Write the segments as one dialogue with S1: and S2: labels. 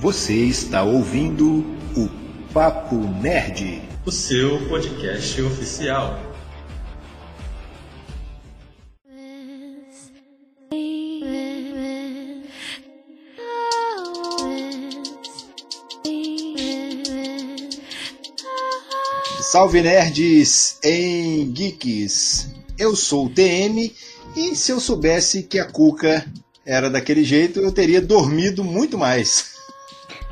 S1: Você está ouvindo o Papo Nerd,
S2: o seu podcast oficial.
S1: Salve nerds em geeks! Eu sou o TM e se eu soubesse que a Cuca era daquele jeito, eu teria dormido muito mais.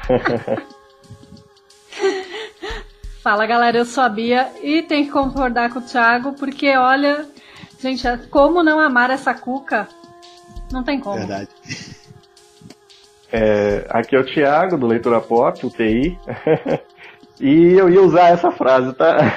S3: Fala galera, eu sou a Bia e tenho que concordar com o Thiago, porque olha, gente, como não amar essa cuca? Não tem como.
S1: Verdade.
S4: É, aqui é o Thiago, do Leitura Pop, o TI. e eu ia usar essa frase, tá?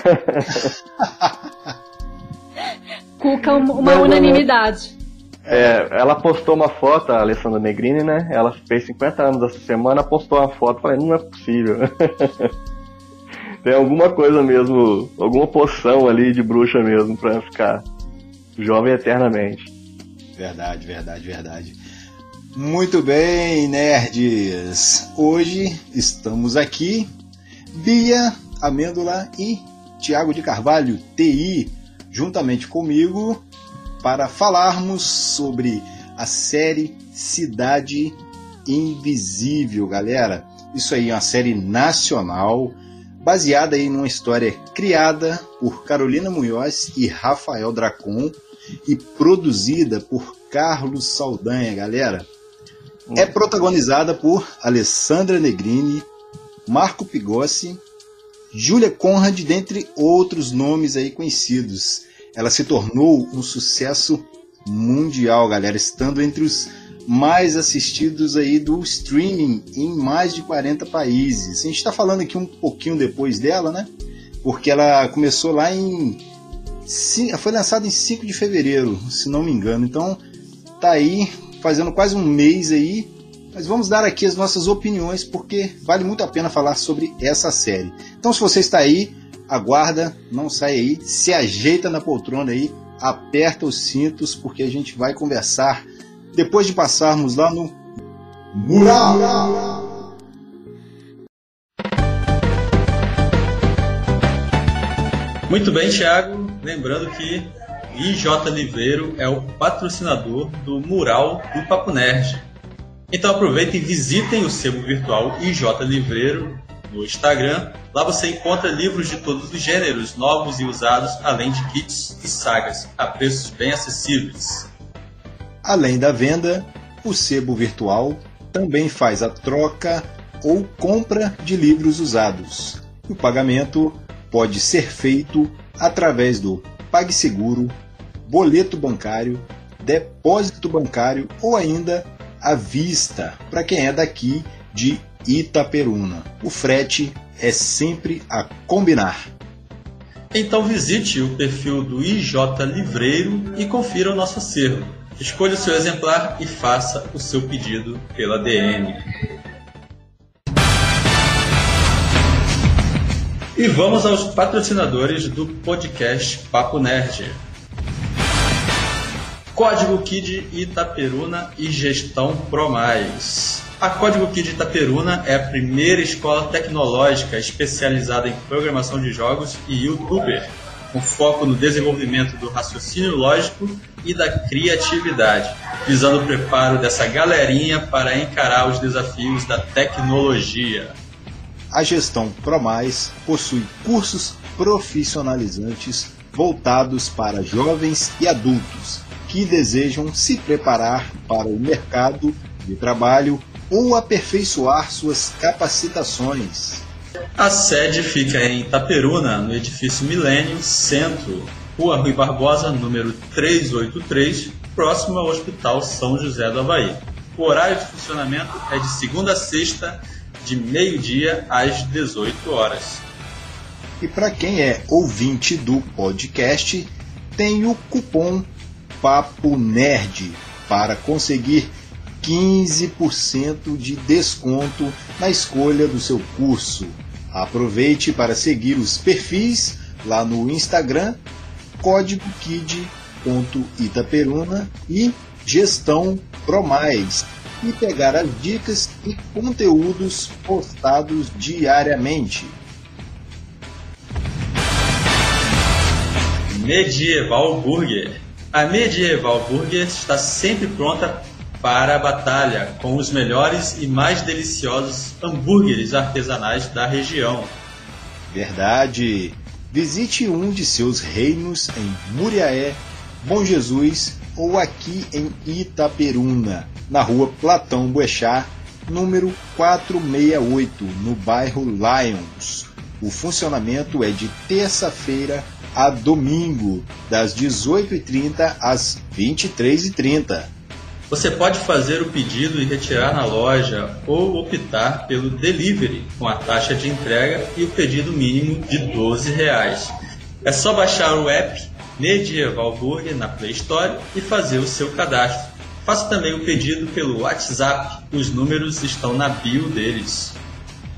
S3: cuca, uma não, unanimidade.
S4: É, ela postou uma foto, a Alessandra Negrini, né? Ela fez 50 anos essa semana, postou uma foto, falei, não é possível. Tem alguma coisa mesmo, alguma poção ali de bruxa mesmo pra ficar jovem eternamente.
S1: Verdade, verdade, verdade. Muito bem, nerds. Hoje estamos aqui, Bia Amêndola e Tiago de Carvalho, TI, juntamente comigo, para falarmos sobre a série Cidade Invisível, galera. Isso aí é uma série nacional baseada aí numa história criada por Carolina Munhoz e Rafael Dracon e produzida por Carlos Saldanha, galera. É protagonizada por Alessandra Negrini, Marco Pigossi, Júlia Conrad, dentre outros nomes aí conhecidos. Ela se tornou um sucesso mundial, galera, estando entre os mais assistidos aí do streaming em mais de 40 países. A gente está falando aqui um pouquinho depois dela, né? Porque ela começou lá em. Foi lançada em 5 de fevereiro, se não me engano. Então tá aí fazendo quase um mês aí. Mas vamos dar aqui as nossas opiniões porque vale muito a pena falar sobre essa série. Então se você está aí, aguarda, não sai aí, se ajeita na poltrona aí, aperta os cintos porque a gente vai conversar depois de passarmos lá no Mural.
S2: Muito bem, Thiago. Lembrando que IJ Livreiro é o patrocinador do Mural do Papo Nerd. Então aproveitem e visitem o sebo virtual IJ Livreiro no Instagram. Lá você encontra livros de todos os gêneros, novos e usados, além de kits e sagas, a preços bem acessíveis.
S1: Além da venda, o sebo virtual também faz a troca ou compra de livros usados. O pagamento pode ser feito através do PagSeguro, boleto bancário, depósito bancário ou ainda à vista para quem é daqui de Itaperuna. O frete é sempre a combinar.
S2: Então visite o perfil do IJ Livreiro e confira o nosso acervo. Escolha o seu exemplar e faça o seu pedido pela DM. E vamos aos patrocinadores do podcast Papo Nerd. Código Kid Itaperuna e Gestão Promais. A Código Kid Itaperuna é a primeira escola tecnológica especializada em programação de jogos e youtuber com foco no desenvolvimento do raciocínio lógico e da criatividade, visando o preparo dessa galerinha para encarar os desafios da tecnologia.
S1: A gestão ProMais possui cursos profissionalizantes voltados para jovens e adultos que desejam se preparar para o mercado de trabalho ou aperfeiçoar suas capacitações.
S2: A sede fica em Itaperuna, no edifício Milênio Centro, Rua Rui Barbosa, número 383, próximo ao Hospital São José do Havaí. O horário de funcionamento é de segunda a sexta, de meio-dia às 18 horas.
S1: E para quem é ouvinte do podcast, tem o cupom Papo Nerd para conseguir 15% de desconto na escolha do seu curso. Aproveite para seguir os perfis lá no Instagram, código kid.itaperuna e gestão promais. e pegar as dicas e conteúdos postados diariamente.
S2: Medieval Burger. A Medieval Burger está sempre pronta para a batalha com os melhores e mais deliciosos hambúrgueres artesanais da região.
S1: Verdade! Visite um de seus reinos em Muriaé, Bom Jesus ou aqui em Itaperuna, na rua Platão Boechat, número 468, no bairro Lions. O funcionamento é de terça-feira a domingo, das 18h30 às 23h30.
S2: Você pode fazer o pedido e retirar na loja ou optar pelo delivery com a taxa de entrega e o pedido mínimo de 12 reais. É só baixar o app Medieval Burger na Play Store e fazer o seu cadastro. Faça também o pedido pelo WhatsApp, os números estão na bio deles.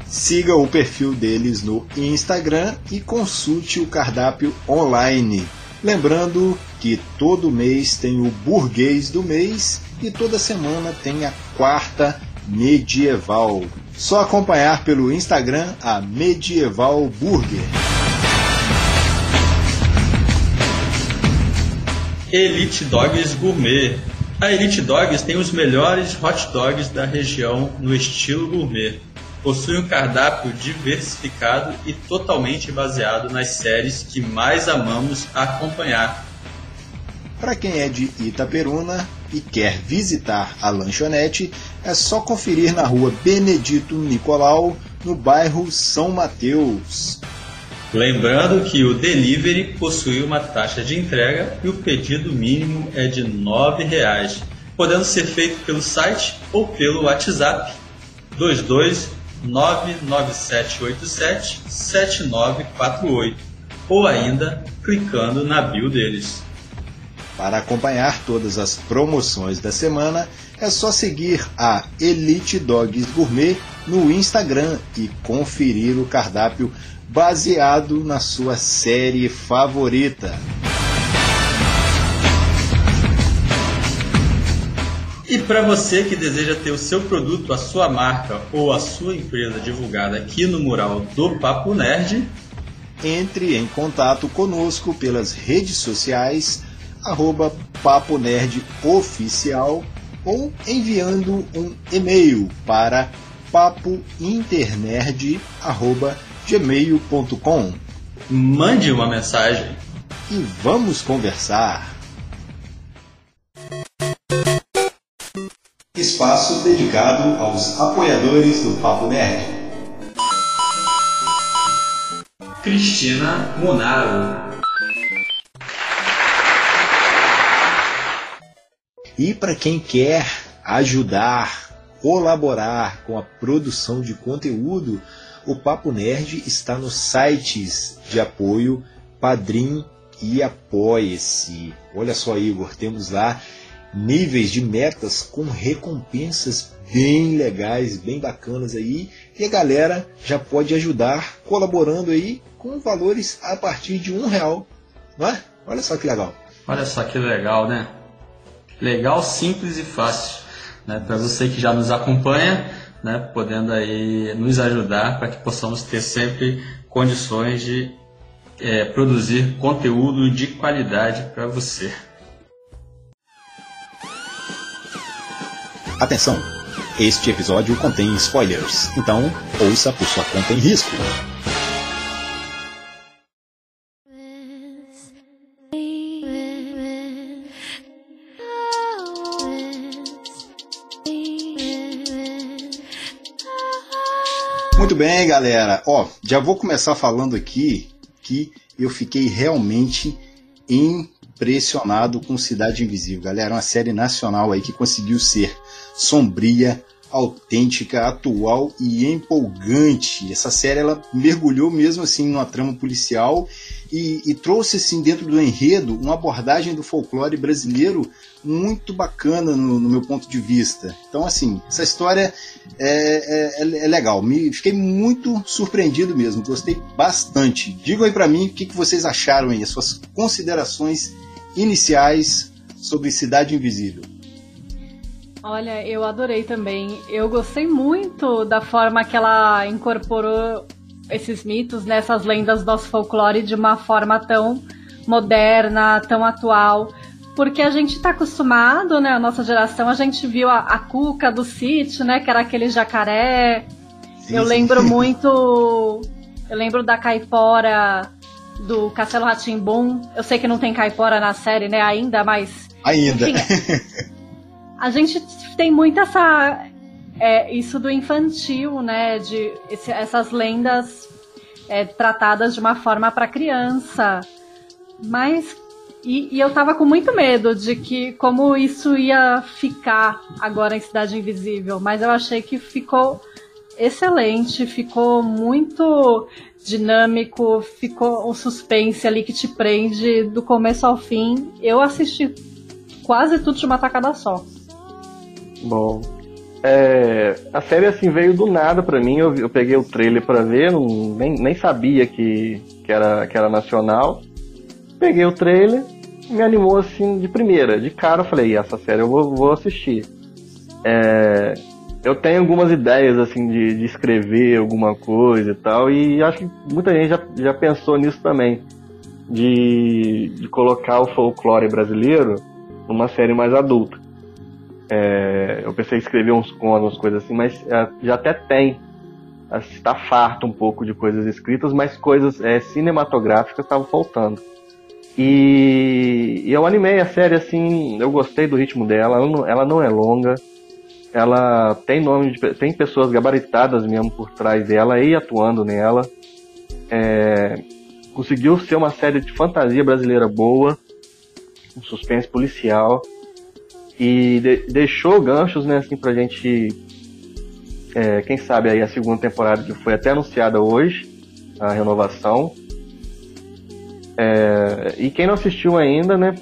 S1: Siga o perfil deles no Instagram e consulte o cardápio online. Lembrando que todo mês tem o burguês do mês e toda semana tem a quarta medieval. Só acompanhar pelo Instagram a Medieval Burger.
S2: Elite Dogs Gourmet. A Elite Dogs tem os melhores hot dogs da região no estilo gourmet possui um cardápio diversificado e totalmente baseado nas séries que mais amamos acompanhar.
S1: Para quem é de Itaperuna e quer visitar a lanchonete, é só conferir na rua Benedito Nicolau, no bairro São Mateus.
S2: Lembrando que o delivery possui uma taxa de entrega e o pedido mínimo é de R$ 9,00, podendo ser feito pelo site ou pelo WhatsApp 22 99787 7948 ou ainda clicando na bio deles.
S1: Para acompanhar todas as promoções da semana, é só seguir a Elite Dogs Gourmet no Instagram e conferir o cardápio baseado na sua série favorita.
S2: Para você que deseja ter o seu produto, a sua marca ou a sua empresa divulgada aqui no mural do Papo Nerd,
S1: entre em contato conosco pelas redes sociais, arroba Papo Nerd Oficial ou enviando um e-mail para papointernerd.gmail.com
S2: Mande uma mensagem
S1: e vamos conversar. Espaço dedicado aos apoiadores do Papo Nerd.
S2: Cristina Monaro.
S1: E para quem quer ajudar, colaborar com a produção de conteúdo, o Papo Nerd está nos sites de apoio Padrim e Apoie-se. Olha só, Igor, temos lá níveis de metas com recompensas bem legais, bem bacanas aí, e a galera já pode ajudar colaborando aí com valores a partir de um real, não é? Olha só que legal.
S2: Olha só que legal, né? Legal, simples e fácil, né? Para você que já nos acompanha, né? Podendo aí nos ajudar para que possamos ter sempre condições de é, produzir conteúdo de qualidade para você.
S1: Atenção! Este episódio contém spoilers, então ouça por sua conta em risco. Muito bem, galera. Ó, já vou começar falando aqui que eu fiquei realmente impressionado com Cidade Invisível, galera. Uma série nacional aí que conseguiu ser sombria, autêntica, atual e empolgante. Essa série ela mergulhou mesmo assim numa trama policial e, e, trouxe assim dentro do enredo uma abordagem do folclore brasileiro muito bacana no, no meu ponto de vista. Então assim essa história é, é, é legal. Me fiquei muito surpreendido mesmo. Gostei bastante. Digam aí para mim o que, que vocês acharam aí, as suas considerações iniciais sobre Cidade Invisível.
S3: Olha, eu adorei também. Eu gostei muito da forma que ela incorporou esses mitos, né, essas lendas do nosso folclore de uma forma tão moderna, tão atual. Porque a gente está acostumado, né? A nossa geração, a gente viu a, a cuca do sítio, né? Que era aquele jacaré. Sim, eu sim. lembro muito. Eu lembro da caipora do Castelo Ratimbum. Eu sei que não tem caipora na série, né? Ainda, mas.
S1: Ainda.
S3: Enfim, a gente tem muito essa. É, isso do infantil, né? De esse, essas lendas é, tratadas de uma forma para criança. Mas e, e, eu tava com muito medo de que como isso ia ficar agora em Cidade Invisível, mas eu achei que ficou excelente, ficou muito dinâmico, ficou um suspense ali que te prende do começo ao fim. Eu assisti quase tudo de uma tacada só.
S4: Bom, é, a série assim veio do nada para mim. Eu, eu, peguei o trailer para ver, não, nem, nem sabia que, que, era, que era nacional. Peguei o trailer, me animou assim de primeira, de cara eu falei, essa série eu vou, vou assistir. É, eu tenho algumas ideias assim de, de, escrever alguma coisa e tal, e acho que muita gente já, já pensou nisso também. De, de colocar o folclore brasileiro numa série mais adulta. É, eu pensei em escrever uns contos, coisas assim, mas é, já até tem. Está farto um pouco de coisas escritas, mas coisas é, cinematográficas estavam faltando. E, e, eu animei a série assim, eu gostei do ritmo dela, ela não, ela não é longa, ela tem nome de, tem pessoas gabaritadas mesmo por trás dela e atuando nela. É, conseguiu ser uma série de fantasia brasileira boa, um suspense policial e de, deixou ganchos, né, assim, pra gente, é, quem sabe aí a segunda temporada que foi até anunciada hoje, a renovação, é, e quem não assistiu ainda, né,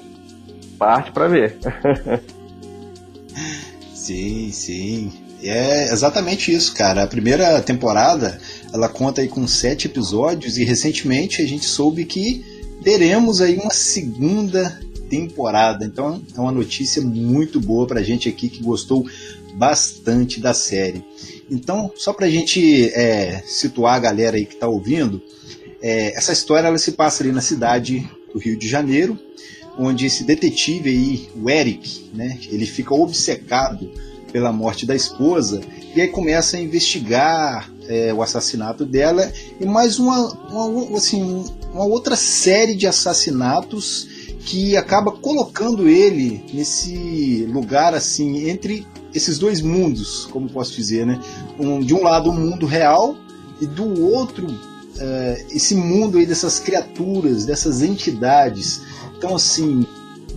S4: parte para ver.
S1: sim, sim. É exatamente isso, cara. A primeira temporada ela conta aí com sete episódios e recentemente a gente soube que teremos aí uma segunda temporada. Então é uma notícia muito boa pra gente aqui que gostou bastante da série. Então, só pra gente é, situar a galera aí que tá ouvindo, é, essa história ela se passa ali na cidade do Rio de Janeiro, onde esse detetive aí, o Eric, né, ele fica obcecado pela morte da esposa e aí começa a investigar é, o assassinato dela e mais uma, uma, assim, uma outra série de assassinatos que acaba colocando ele nesse lugar assim entre esses dois mundos, como posso dizer, né? Um, de um lado o um mundo real e do outro uh, esse mundo aí dessas criaturas, dessas entidades. Então, assim,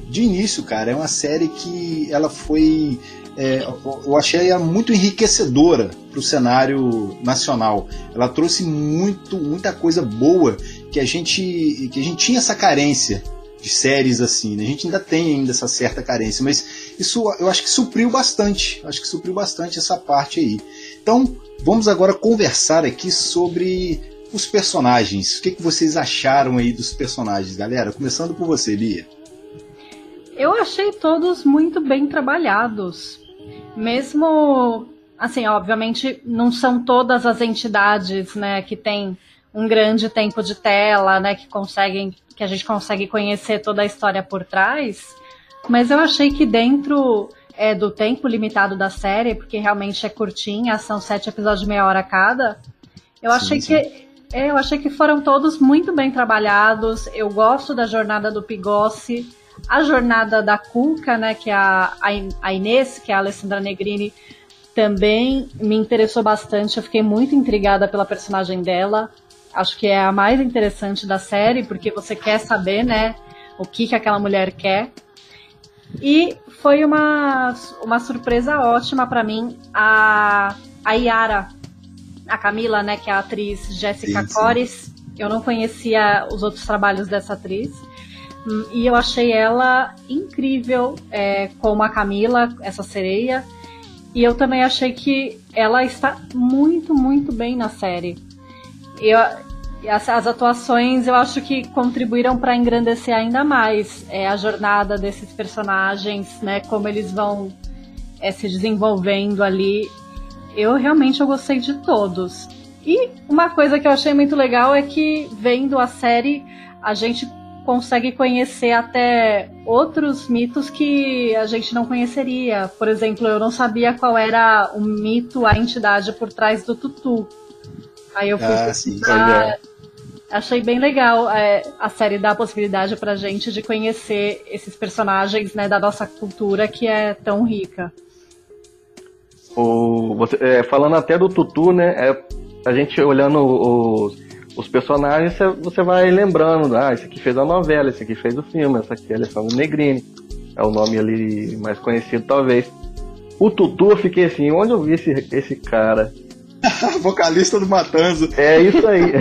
S1: de início, cara, é uma série que ela foi. É, eu achei ela muito enriquecedora para o cenário nacional. Ela trouxe muito, muita coisa boa que a gente, que a gente tinha essa carência de séries assim. Né? A gente ainda tem ainda essa certa carência, mas isso eu acho que supriu bastante. Acho que supriu bastante essa parte aí. Então, vamos agora conversar aqui sobre os personagens. O que, que vocês acharam aí dos personagens, galera? Começando por você, Lia.
S3: Eu achei todos muito bem trabalhados. Mesmo, assim, obviamente não são todas as entidades, né, que têm um grande tempo de tela, né, que conseguem, que a gente consegue conhecer toda a história por trás. Mas eu achei que dentro é, do tempo limitado da série, porque realmente é curtinha, são sete episódios de meia hora cada, eu sim, achei sim. que é, eu achei que foram todos muito bem trabalhados. Eu gosto da jornada do Pigossi. A jornada da Cuca, né, que é a, a Inês, que é a Alessandra Negrini, também me interessou bastante. Eu fiquei muito intrigada pela personagem dela. Acho que é a mais interessante da série, porque você quer saber, né, o que, que aquela mulher quer. E foi uma, uma surpresa ótima para mim a, a Yara, a Camila, né, que é a atriz Jéssica Cores. Eu não conhecia os outros trabalhos dessa atriz. Hum, e eu achei ela incrível é, como a Camila, essa sereia. E eu também achei que ela está muito, muito bem na série. Eu, as, as atuações eu acho que contribuíram para engrandecer ainda mais é, a jornada desses personagens, né? Como eles vão é, se desenvolvendo ali. Eu realmente eu gostei de todos. E uma coisa que eu achei muito legal é que vendo a série a gente consegue conhecer até outros mitos que a gente não conheceria. Por exemplo, eu não sabia qual era o mito, a entidade por trás do tutu. Aí eu fui ah, sim, achei bem legal é, a série dar a possibilidade pra gente de conhecer esses personagens né, da nossa cultura que é tão rica.
S4: O, você, é, falando até do Tutu, né? É, a gente olhando os, os personagens, você vai lembrando, ah, esse aqui fez a novela, esse aqui fez o filme, essa aqui é Alessandro Negrini, é o nome ali mais conhecido talvez. O Tutu, eu fiquei assim, onde eu vi esse, esse cara?
S1: Vocalista do Matanzo.
S4: É isso aí.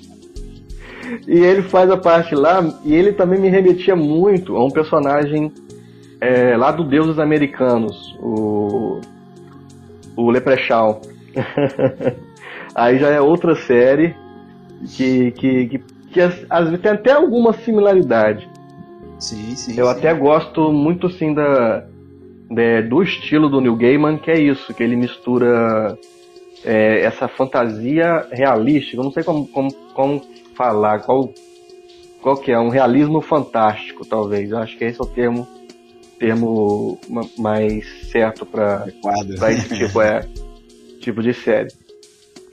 S4: e ele faz a parte lá, e ele também me remetia muito a um personagem é, lá do Deuses Americanos, o, o Leprechaun. Aí já é outra série que, que, que, que às vezes tem até alguma similaridade.
S1: Sim, sim.
S4: Eu
S1: sim.
S4: até gosto muito assim da, de, do estilo do Neil Gaiman, que é isso, que ele mistura é, essa fantasia realística. Eu não sei como, como, como falar, qual, qual que é, um realismo fantástico, talvez. Eu acho que esse é o termo termo mais certo para esse tipo, é, tipo de série.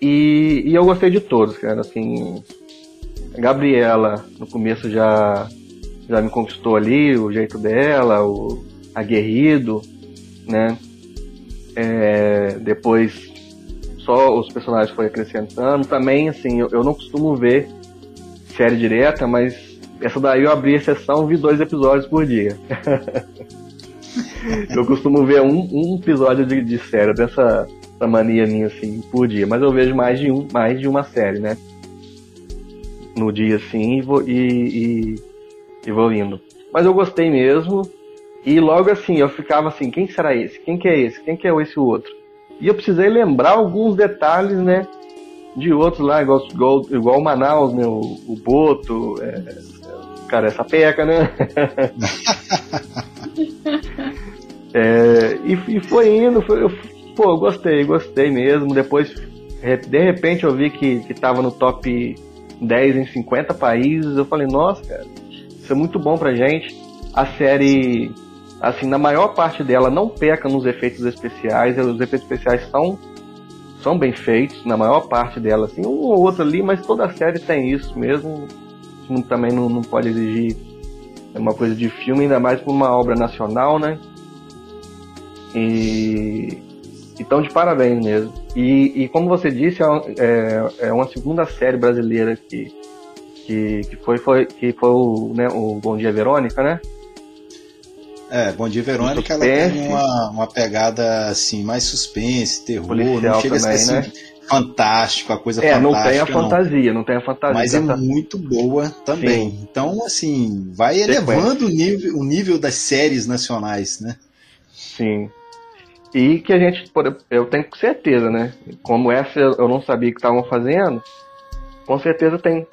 S4: E, e eu gostei de todos, cara. Assim, a Gabriela, no começo já, já me conquistou ali, o jeito dela, o aguerrido, né? É, depois só os personagens foram acrescentando. Também, assim, eu, eu não costumo ver série direta, mas essa daí eu abri exceção vi dois episódios por dia. eu costumo ver um, um episódio de, de série dessa essa mania minha assim por dia, mas eu vejo mais de um, mais de uma série, né? No dia assim e vou, e, e, e vou indo. Mas eu gostei mesmo. E logo assim, eu ficava assim, quem será esse? Quem que é esse? Quem que é esse outro? E eu precisei lembrar alguns detalhes, né? De outros lá, igual, igual, igual o Manaus, né? O, o Boto, é, cara, essa peca, né? é, e, e, foi indo, foi, eu pô, gostei, gostei mesmo. Depois, de repente, eu vi que, que tava no top 10 em 50 países. Eu falei, nossa, cara, isso é muito bom pra gente. A série, assim, na maior parte dela não peca nos efeitos especiais. Os efeitos especiais são, são bem feitos, na maior parte dela, assim, um ou outro ali, mas toda a série tem isso mesmo. Também não, não pode exigir uma coisa de filme, ainda mais por uma obra nacional, né? E então, de parabéns mesmo. E, e como você disse, é, é, é, uma segunda série brasileira que, que, que foi, foi, que foi o, né, o Bom Dia Verônica, né?
S1: É, Bom Dia Verônica ela tem uma, uma pegada assim, mais suspense, terror, Policial não chega também, a ser assim, né? Fantástico, a coisa é,
S4: fantástica. É, não tem a fantasia, não, não tem a fantasia.
S1: Mas é muito boa também. Sim. Então, assim, vai elevando o nível, o nível das séries nacionais, né?
S4: Sim. E que a gente, eu tenho certeza, né? Como essa eu não sabia que estavam fazendo, com certeza tem,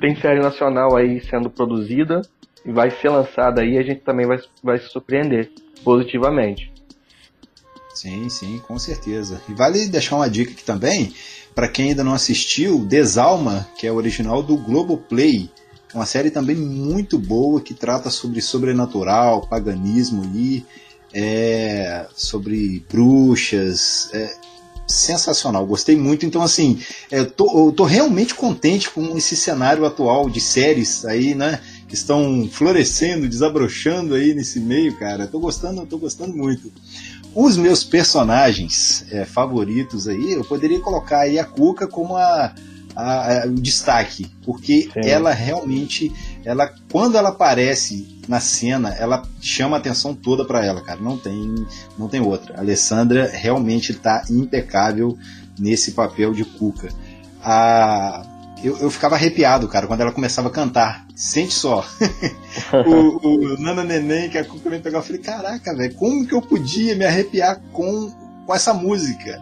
S4: tem série nacional aí sendo produzida e vai ser lançada aí, a gente também vai, vai se surpreender positivamente.
S1: Sim, sim, com certeza. E vale deixar uma dica aqui também, para quem ainda não assistiu, Desalma, que é o original do Globoplay. Uma série também muito boa que trata sobre sobrenatural, paganismo e é, sobre bruxas. É, sensacional, gostei muito. Então, assim, é, eu tô, eu tô realmente contente com esse cenário atual de séries aí, né? Que estão florescendo, desabrochando aí nesse meio, cara. Tô gostando, tô gostando muito. Os meus personagens é, favoritos aí, eu poderia colocar aí a Cuca como a, a, a, o destaque, porque Sim. ela realmente, ela quando ela aparece na cena, ela chama a atenção toda para ela, cara. Não tem, não tem outra. A Alessandra realmente está impecável nesse papel de Cuca. A, eu, eu, ficava arrepiado, cara, quando ela começava a cantar. Sente só. o, o Nana Neném, que a Cuca me eu falei, caraca, velho, como que eu podia me arrepiar com, com essa música?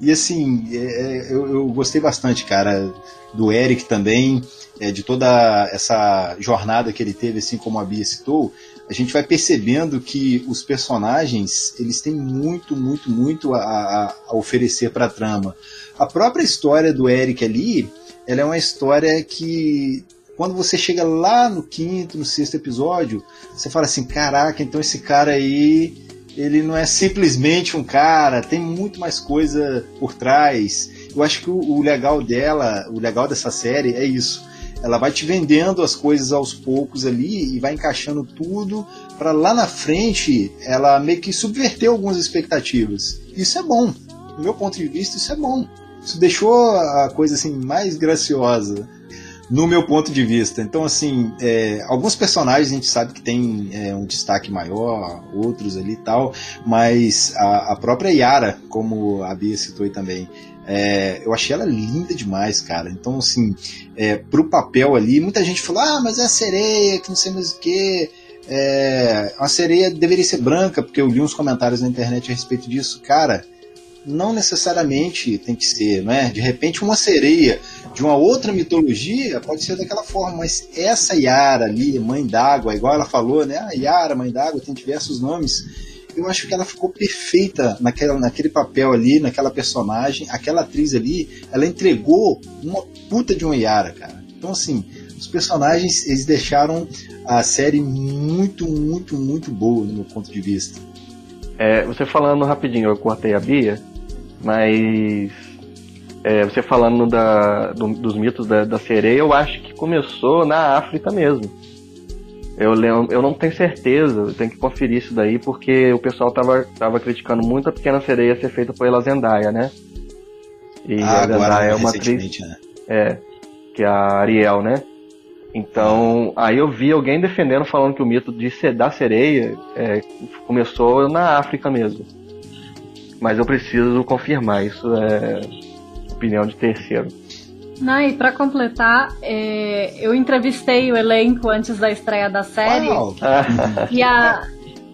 S1: E assim, é, é, eu, eu, gostei bastante, cara, do Eric também, é, de toda essa jornada que ele teve, assim como a Bia citou. a gente vai percebendo que os personagens eles têm muito, muito, muito a, a oferecer para a trama. A própria história do Eric ali, ela é uma história que quando você chega lá no quinto, no sexto episódio, você fala assim, caraca, então esse cara aí ele não é simplesmente um cara, tem muito mais coisa por trás. Eu acho que o, legal dela, o legal dessa série é isso ela vai te vendendo as coisas aos poucos ali e vai encaixando tudo para lá na frente ela meio que subverter algumas expectativas. Isso é bom. Do meu ponto de vista, isso é bom. Isso deixou a coisa assim mais graciosa no meu ponto de vista. Então, assim, é, alguns personagens a gente sabe que tem é, um destaque maior, outros ali e tal, mas a, a própria Yara, como a Bia citou aí também, é, eu achei ela linda demais, cara. Então, assim, é, pro papel ali, muita gente falou: ah, mas é a sereia, que não sei mais o que. É, a sereia deveria ser branca, porque eu li uns comentários na internet a respeito disso. Cara, não necessariamente tem que ser, né? De repente, uma sereia de uma outra mitologia pode ser daquela forma, mas essa Yara ali, mãe d'água, igual ela falou, né? A Yara, mãe d'água, tem diversos nomes eu acho que ela ficou perfeita naquela, naquele papel ali, naquela personagem. Aquela atriz ali, ela entregou uma puta de uma Yara, cara. Então, assim, os personagens, eles deixaram a série muito, muito, muito boa no meu ponto de vista.
S4: É, você falando rapidinho, eu cortei a Bia, mas é, você falando da, do, dos mitos da, da sereia, eu acho que começou na África mesmo. Eu, eu não tenho certeza, eu tenho que conferir isso daí, porque o pessoal tava, tava criticando muito a Pequena Sereia ser feita pela Zendaya, né?
S1: E ah, a Zendaya é uma atriz.
S4: Né? É, que é a Ariel, né? Então, aí eu vi alguém defendendo, falando que o mito de da sereia é, começou na África mesmo. Mas eu preciso confirmar, isso é opinião de terceiro.
S3: Não, e pra completar, é, eu entrevistei o elenco antes da estreia da série. e a,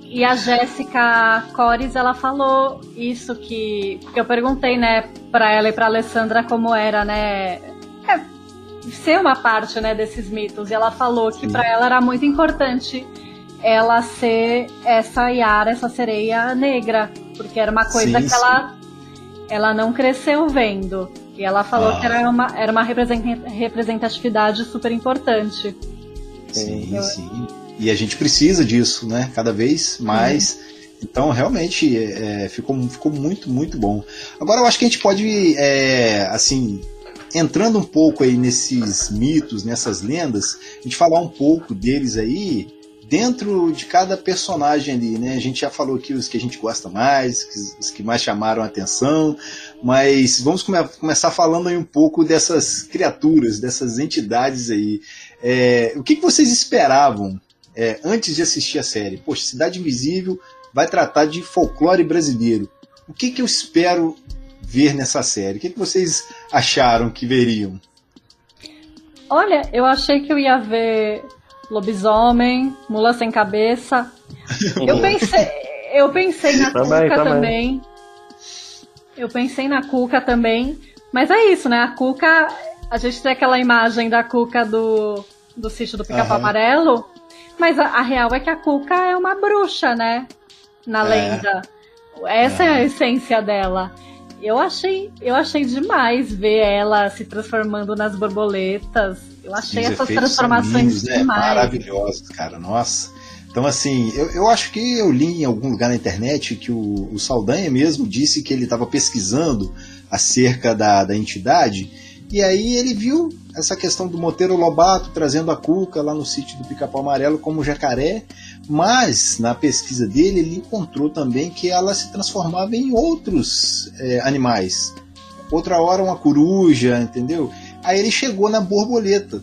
S3: e a Jéssica Cores, ela falou isso que. Porque eu perguntei, né, pra ela e pra Alessandra como era, né? É, ser uma parte, né, desses mitos. E ela falou que para ela era muito importante ela ser essa Yara, essa sereia negra. Porque era uma coisa sim, que ela, ela não cresceu vendo. E ela falou ah. que era uma, era uma representatividade super importante.
S1: Sim, Eu... sim. E a gente precisa disso, né? Cada vez mais. Uhum. Então, realmente, é, ficou, ficou muito, muito bom. Agora, eu acho que a gente pode, é, assim, entrando um pouco aí nesses mitos, nessas lendas, a gente falar um pouco deles aí, dentro de cada personagem ali, né? A gente já falou aqui os que a gente gosta mais, os que mais chamaram a atenção, mas vamos come começar falando aí um pouco dessas criaturas, dessas entidades aí. É, o que, que, vocês esperavam é, antes de assistir a série? Poxa, Cidade Invisível vai tratar de folclore brasileiro. O que, que eu espero ver nessa série? O que, que vocês acharam que veriam?
S3: Olha, eu achei que eu ia ver lobisomem, mula sem cabeça. Eu pensei, eu pensei na também, Cuca também. também. Eu pensei na Cuca também. Mas é isso, né? A Cuca. A gente tem aquela imagem da Cuca do, do sítio do Pica-Pau uhum. Amarelo. Mas a, a, real é que a Cuca é uma bruxa, né? Na é. lenda. Essa é. é a essência dela. Eu achei, eu achei demais ver ela se transformando nas borboletas. Eu achei essas transformações né? demais.
S1: Maravilhosos, cara. Nossa. Então, assim, eu, eu acho que eu li em algum lugar na internet que o, o Saldanha mesmo disse que ele estava pesquisando acerca da, da entidade, e aí ele viu essa questão do Moteiro Lobato trazendo a Cuca lá no sítio do Pica-Pau Amarelo como jacaré, mas na pesquisa dele ele encontrou também que ela se transformava em outros é, animais. Outra hora uma coruja, entendeu? Aí ele chegou na borboleta.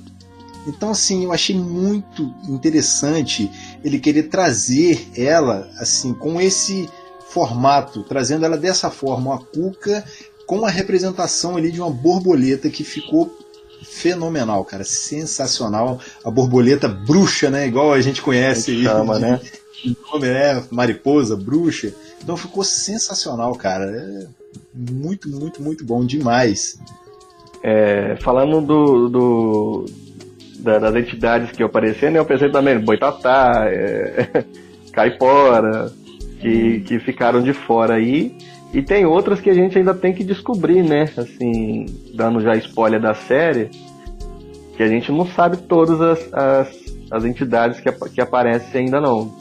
S1: Então, assim, eu achei muito interessante ele querer trazer ela, assim, com esse formato, trazendo ela dessa forma, uma cuca com a representação ali de uma borboleta que ficou fenomenal, cara, sensacional. A borboleta bruxa, né, igual a gente conhece aí,
S4: chama, de, né?
S1: Nome é mariposa, bruxa. Então ficou sensacional, cara. É muito, muito, muito bom demais.
S4: É, falando do, do, da, das entidades que apareceram, eu pensei também Boitatá, é, Caipora, que, que ficaram de fora aí. E tem outras que a gente ainda tem que descobrir, né? Assim, dando já spoiler da série, que a gente não sabe todas as, as, as entidades que, que aparecem ainda não.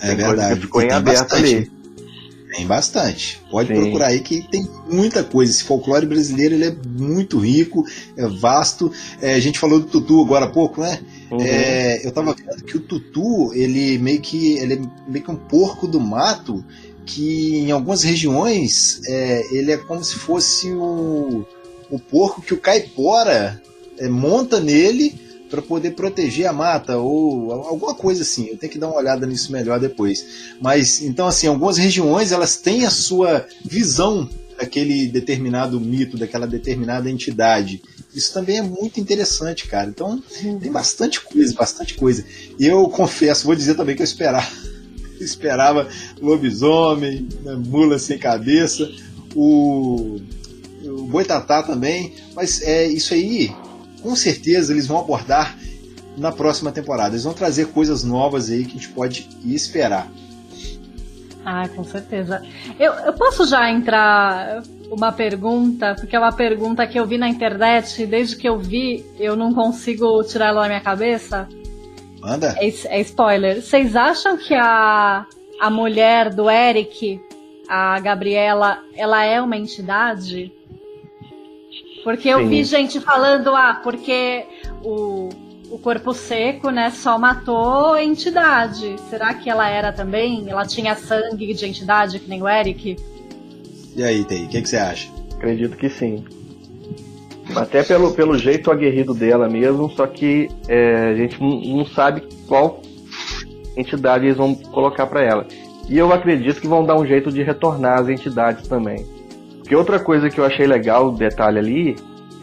S1: É tem verdade.
S4: Que ficou em aberto bastante. ali.
S1: Tem bastante. Pode Sim. procurar aí que tem muita coisa. Esse folclore brasileiro ele é muito rico, é vasto. É, a gente falou do Tutu agora há pouco, né? Uhum. É, eu tava vendo que o Tutu, ele meio que ele é meio que um porco do mato que em algumas regiões é, ele é como se fosse o, o porco que o caipora é, monta nele para poder proteger a mata ou alguma coisa assim. Eu tenho que dar uma olhada nisso melhor depois. Mas então assim, algumas regiões elas têm a sua visão daquele determinado mito, daquela determinada entidade. Isso também é muito interessante, cara. Então tem bastante coisa, bastante coisa. E eu confesso, vou dizer também que eu esperava, esperava lobisomem, né, mula sem cabeça, o, o boitatá também, mas é isso aí com certeza eles vão abordar na próxima temporada. Eles vão trazer coisas novas aí que a gente pode esperar.
S3: Ah, com certeza. Eu, eu posso já entrar uma pergunta, porque é uma pergunta que eu vi na internet, desde que eu vi, eu não consigo tirar ela da minha cabeça.
S1: Manda.
S3: É, é spoiler. Vocês acham que a, a mulher do Eric, a Gabriela, ela é uma entidade? Porque eu Sim. vi gente falando, ah, porque o, o corpo seco, né, só matou entidade. Será que ela era também? Ela tinha sangue de entidade, que nem o Eric?
S1: E aí, Tei, o que, que você acha?
S4: Acredito que sim. Até pelo, pelo jeito aguerrido dela mesmo, só que é, a gente não, não sabe qual entidade eles vão colocar para ela. E eu acredito que vão dar um jeito de retornar as entidades também. Porque outra coisa que eu achei legal, detalhe ali,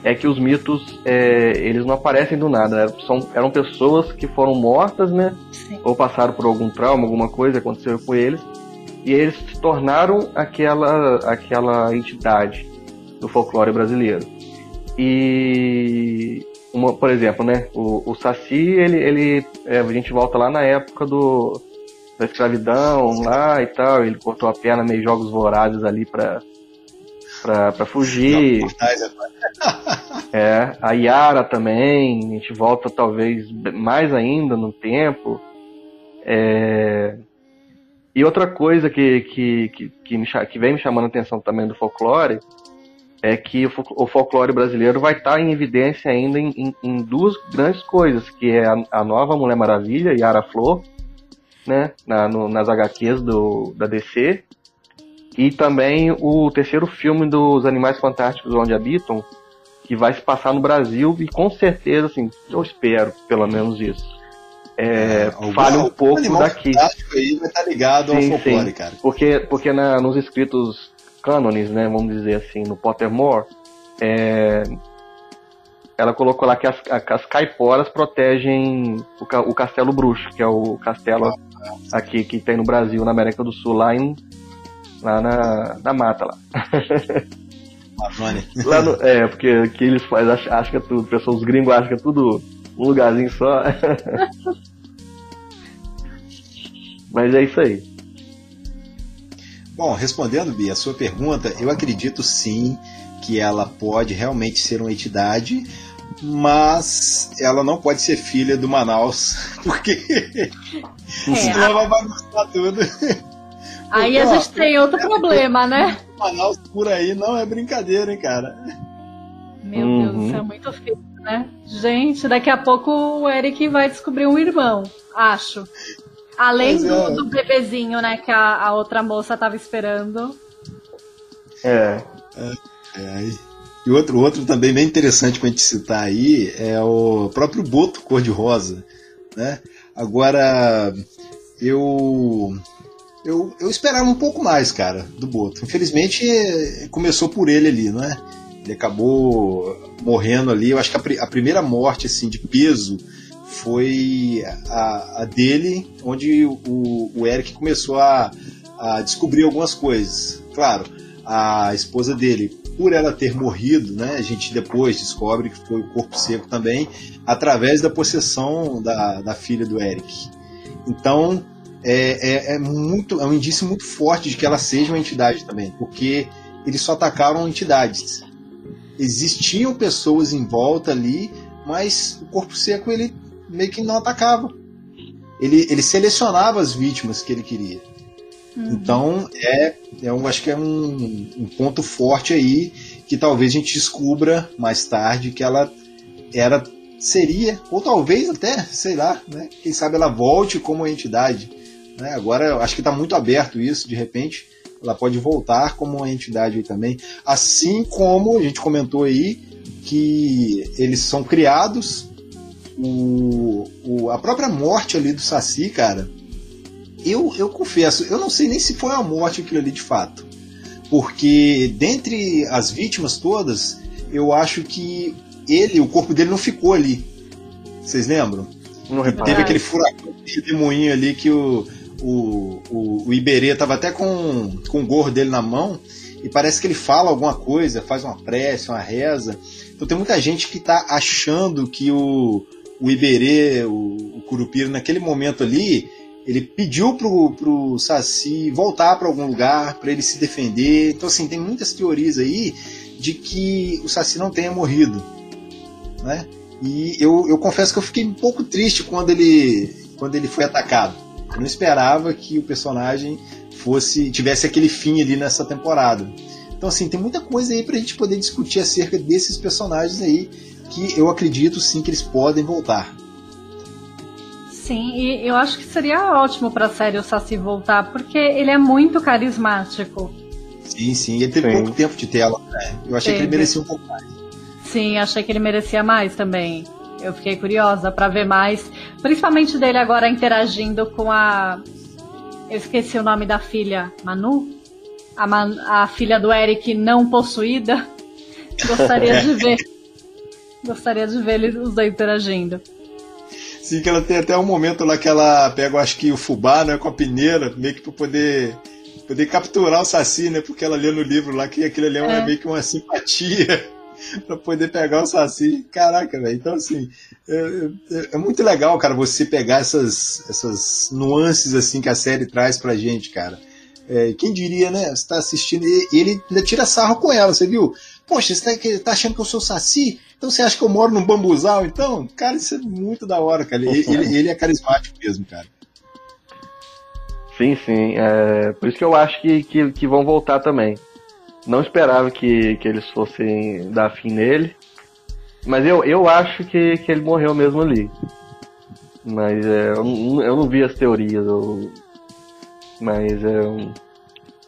S4: é que os mitos, é, eles não aparecem do nada. Eram, são, eram pessoas que foram mortas, né? Sim. Ou passaram por algum trauma, alguma coisa aconteceu com eles. E eles se tornaram aquela, aquela entidade do folclore brasileiro. E, uma, por exemplo, né? O, o Saci, ele, ele é, a gente volta lá na época do, da escravidão lá e tal. Ele cortou a perna meio jogos vorazes ali para pra, fugir. é, a Yara também, a gente volta talvez mais ainda no tempo. É, e outra coisa que, que, que, que, me, que vem me chamando a atenção também do folclore é que o folclore brasileiro vai estar em evidência ainda em, em, em duas grandes coisas, que é a, a, nova Mulher Maravilha, Yara Flor, né, na, no, nas HQs do, da DC, e também o terceiro filme dos Animais Fantásticos Onde Habitam, que vai se passar no Brasil e com certeza, assim, eu espero pelo menos isso. É, é, fale um pouco daqui.
S1: aí vai estar tá ligado sim, ao folclore, sim. cara.
S4: Porque, porque na, nos escritos cânones, né, vamos dizer assim, no Pottermore, é, ela colocou lá que as, as caiporas protegem o, o Castelo Bruxo, que é o castelo ah, aqui que tem no Brasil, na América do Sul, lá em Lá na, na mata lá.
S1: Amazônia.
S4: lá no, é, porque aqui eles fazem, acham, acham que é tudo, pessoas, os gringos acham que é tudo um lugarzinho só. Mas é isso aí.
S1: Bom, respondendo, Bia, a sua pergunta, eu acredito sim que ela pode realmente ser uma entidade, mas ela não pode ser filha do Manaus, porque é, senão ela vai bagunçar tudo.
S3: Aí a gente tem outro problema, né?
S1: Manaus por aí não é brincadeira, hein, cara.
S3: Meu uhum. Deus, isso é muito feio, né? Gente, daqui a pouco o Eric vai descobrir um irmão, acho. Além do, é. do, bebezinho, né, que a, a, outra moça tava esperando.
S4: É.
S1: é, é e outro, outro também bem interessante pra gente citar aí é o próprio Boto Cor-de-Rosa, né? Agora, eu eu, eu esperava um pouco mais, cara, do Boto. Infelizmente, começou por ele ali, não é? Ele acabou morrendo ali. Eu acho que a, a primeira morte, assim, de peso foi a, a dele, onde o, o Eric começou a, a descobrir algumas coisas. Claro, a esposa dele por ela ter morrido, né, a gente depois descobre que foi o corpo seco também, através da possessão da, da filha do Eric. Então, é, é, é, muito, é um indício muito forte de que ela seja uma entidade também, porque eles só atacaram entidades. Existiam pessoas em volta ali, mas o corpo seco ele meio que não atacava. Ele, ele selecionava as vítimas que ele queria. Uhum. Então, é, eu acho que é um, um ponto forte aí que talvez a gente descubra mais tarde que ela era seria, ou talvez até, sei lá, né? Quem sabe ela volte como entidade. Né? Agora acho que está muito aberto isso, de repente ela pode voltar como uma entidade aí também. Assim como a gente comentou aí que eles são criados, o, o, a própria morte ali do Saci, cara, eu, eu confesso, eu não sei nem se foi a morte aquilo ali de fato. Porque dentre as vítimas todas, eu acho que ele, o corpo dele não ficou ali. Vocês lembram? Não Teve aquele furacão de moinho ali que o, o, o, o Iberê tava até com, com o gorro dele na mão e parece que ele fala alguma coisa, faz uma prece, uma reza. Então tem muita gente que está achando que o, o Iberê, o, o Curupira, naquele momento ali, ele pediu pro, pro Saci voltar para algum lugar, para ele se defender. Então, assim, tem muitas teorias aí de que o Saci não tenha morrido. Né? E eu, eu confesso que eu fiquei um pouco triste quando ele, quando ele foi atacado. Eu não esperava que o personagem fosse tivesse aquele fim ali nessa temporada. Então, assim, tem muita coisa aí pra gente poder discutir acerca desses personagens aí que eu acredito sim que eles podem voltar.
S3: Sim, e eu acho que seria ótimo pra série o Saci voltar, porque ele é muito carismático.
S1: Sim, sim, ele teve sim. pouco tempo de tela, né? Eu achei teve. que ele merecia um pouco mais.
S3: Sim, achei que ele merecia mais também. Eu fiquei curiosa para ver mais, principalmente dele agora interagindo com a. Eu esqueci o nome da filha, Manu? A, Man... a filha do Eric não possuída. Gostaria de ver. Gostaria de ver eles os dois interagindo.
S1: Sim, que ela tem até um momento lá que ela pega, acho que o fubá, né, com a peneira, meio que para poder poder capturar o Saci, né? Porque ela lê no livro lá que aquilo ali é, é. meio que uma simpatia para poder pegar o Saci. Caraca, velho. Então, assim, é, é, é, muito legal, cara, você pegar essas, essas nuances assim que a série traz pra gente, cara. É, quem diria, né? Você tá assistindo e ele ainda tira sarro com ela, você viu? Poxa, você tá, tá, achando que eu sou Saci? Então você acha que eu moro num bambuzal? Então, cara, isso é muito da hora, cara. Ele, ele, ele é carismático mesmo, cara.
S4: Sim, sim. É, por isso que eu acho que, que, que vão voltar também. Não esperava que, que eles fossem dar fim nele. Mas eu, eu acho que, que ele morreu mesmo ali. Mas é, eu, eu não vi as teorias. Eu, mas é,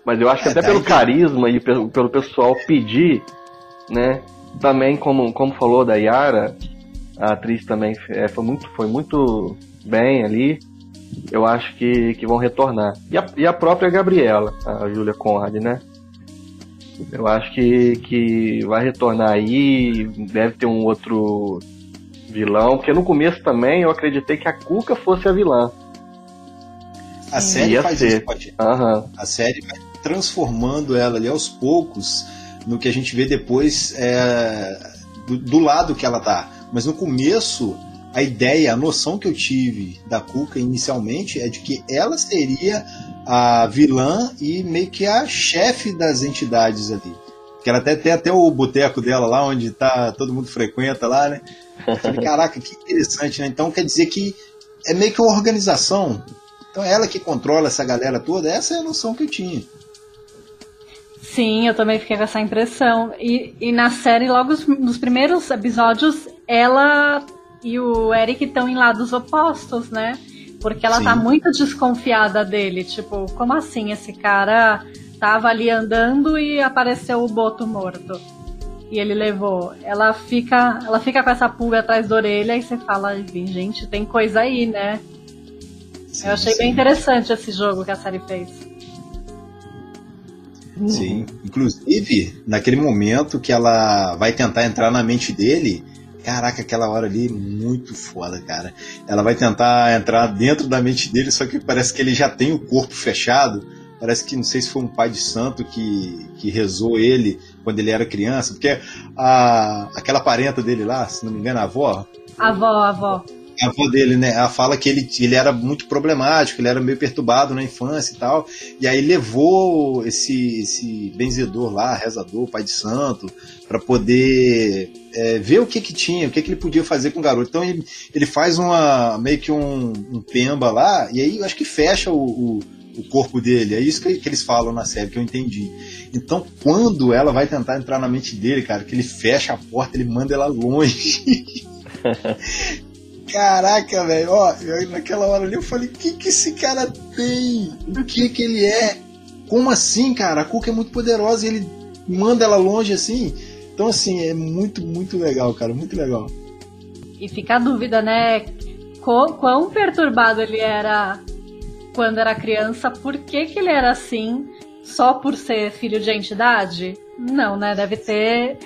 S4: mas eu acho que até pelo carisma e pelo, pelo pessoal pedir, né? Também como, como falou da Yara, a atriz também é, foi, muito, foi muito bem ali. Eu acho que, que vão retornar. E a, e a própria Gabriela, a Julia Conrad, né? Eu acho que, que vai retornar aí, deve ter um outro vilão, porque no começo também eu acreditei que a Cuca fosse a vilã.
S1: A série Ia faz ser. isso, pode. Uhum. A série vai transformando ela ali aos poucos no que a gente vê depois é, do, do, lado que ela tá. Mas no começo, a ideia, a noção que eu tive da Cuca inicialmente é de que ela seria a vilã e meio que a chefe das entidades ali. Que ela até tem até o boteco dela lá, onde tá, todo mundo frequenta lá, né? Falei, caraca, que interessante, né? Então quer dizer que é meio que uma organização. Então é ela que controla essa galera toda, essa é a noção que eu tinha.
S3: Sim, eu também fiquei com essa impressão. E, e na série, logo nos primeiros episódios, ela e o Eric estão em lados opostos, né? Porque ela tá Sim. tá muito desconfiada dele. Tipo, como assim? Esse cara tava ali andando e apareceu o boto morto. E ele levou. Ela fica, ela fica com essa pulga atrás da orelha e você fala, gente, tem coisa aí, né? Sim, Eu achei sim. bem interessante esse jogo que a série fez.
S1: Sim, inclusive naquele momento que ela vai tentar entrar na mente dele, Caraca, aquela hora ali, muito foda, cara. Ela vai tentar entrar dentro da mente dele, só que parece que ele já tem o corpo fechado. Parece que não sei se foi um pai de santo que, que rezou ele quando ele era criança, porque a, aquela parenta dele lá, se não me engano, a avó.
S3: A avó, a avó
S1: a avó dele, né? Ela fala que ele, ele era muito problemático, ele era meio perturbado na infância e tal. E aí levou esse, esse benzedor lá, rezador, pai de santo, para poder é, ver o que que tinha, o que que ele podia fazer com o garoto. Então ele, ele faz uma meio que um, um pemba lá, e aí eu acho que fecha o, o, o corpo dele. É isso que, que, eles falam na série, que eu entendi. Então, quando ela vai tentar entrar na mente dele, cara, que ele fecha a porta, ele manda ela longe. Caraca, velho, ó, eu, naquela hora ali eu falei, o que que esse cara tem? O que que ele é? Como assim, cara? A Cuca é muito poderosa e ele manda ela longe assim. Então, assim, é muito, muito legal, cara, muito legal.
S3: E fica a dúvida, né? Quão, quão perturbado ele era quando era criança, por que, que ele era assim só por ser filho de entidade? Não, né? Deve ter.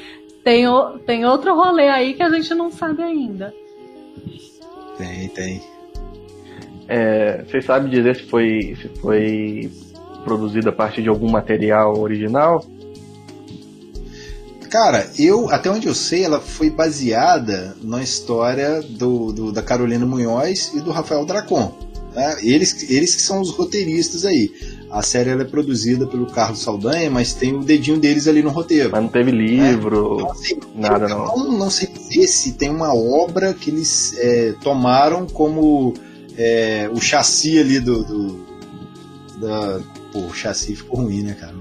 S3: Tem, tem outro rolê aí que a gente não sabe ainda.
S1: Tem, tem.
S4: É, vocês sabem dizer se foi, se foi produzido a partir de algum material original?
S1: Cara, eu, até onde eu sei, ela foi baseada na história do, do da Carolina Munhoz e do Rafael Dracon. Né? Eles, eles que são os roteiristas aí. A série é produzida pelo Carlos Saldanha, mas tem o dedinho deles ali no roteiro.
S4: Mas não teve livro, né? não, nada
S1: não. não. Não sei dizer se tem uma obra que eles é, tomaram como é, o chassi ali do, do da, pô, o chassi ficou ruim, né, cara?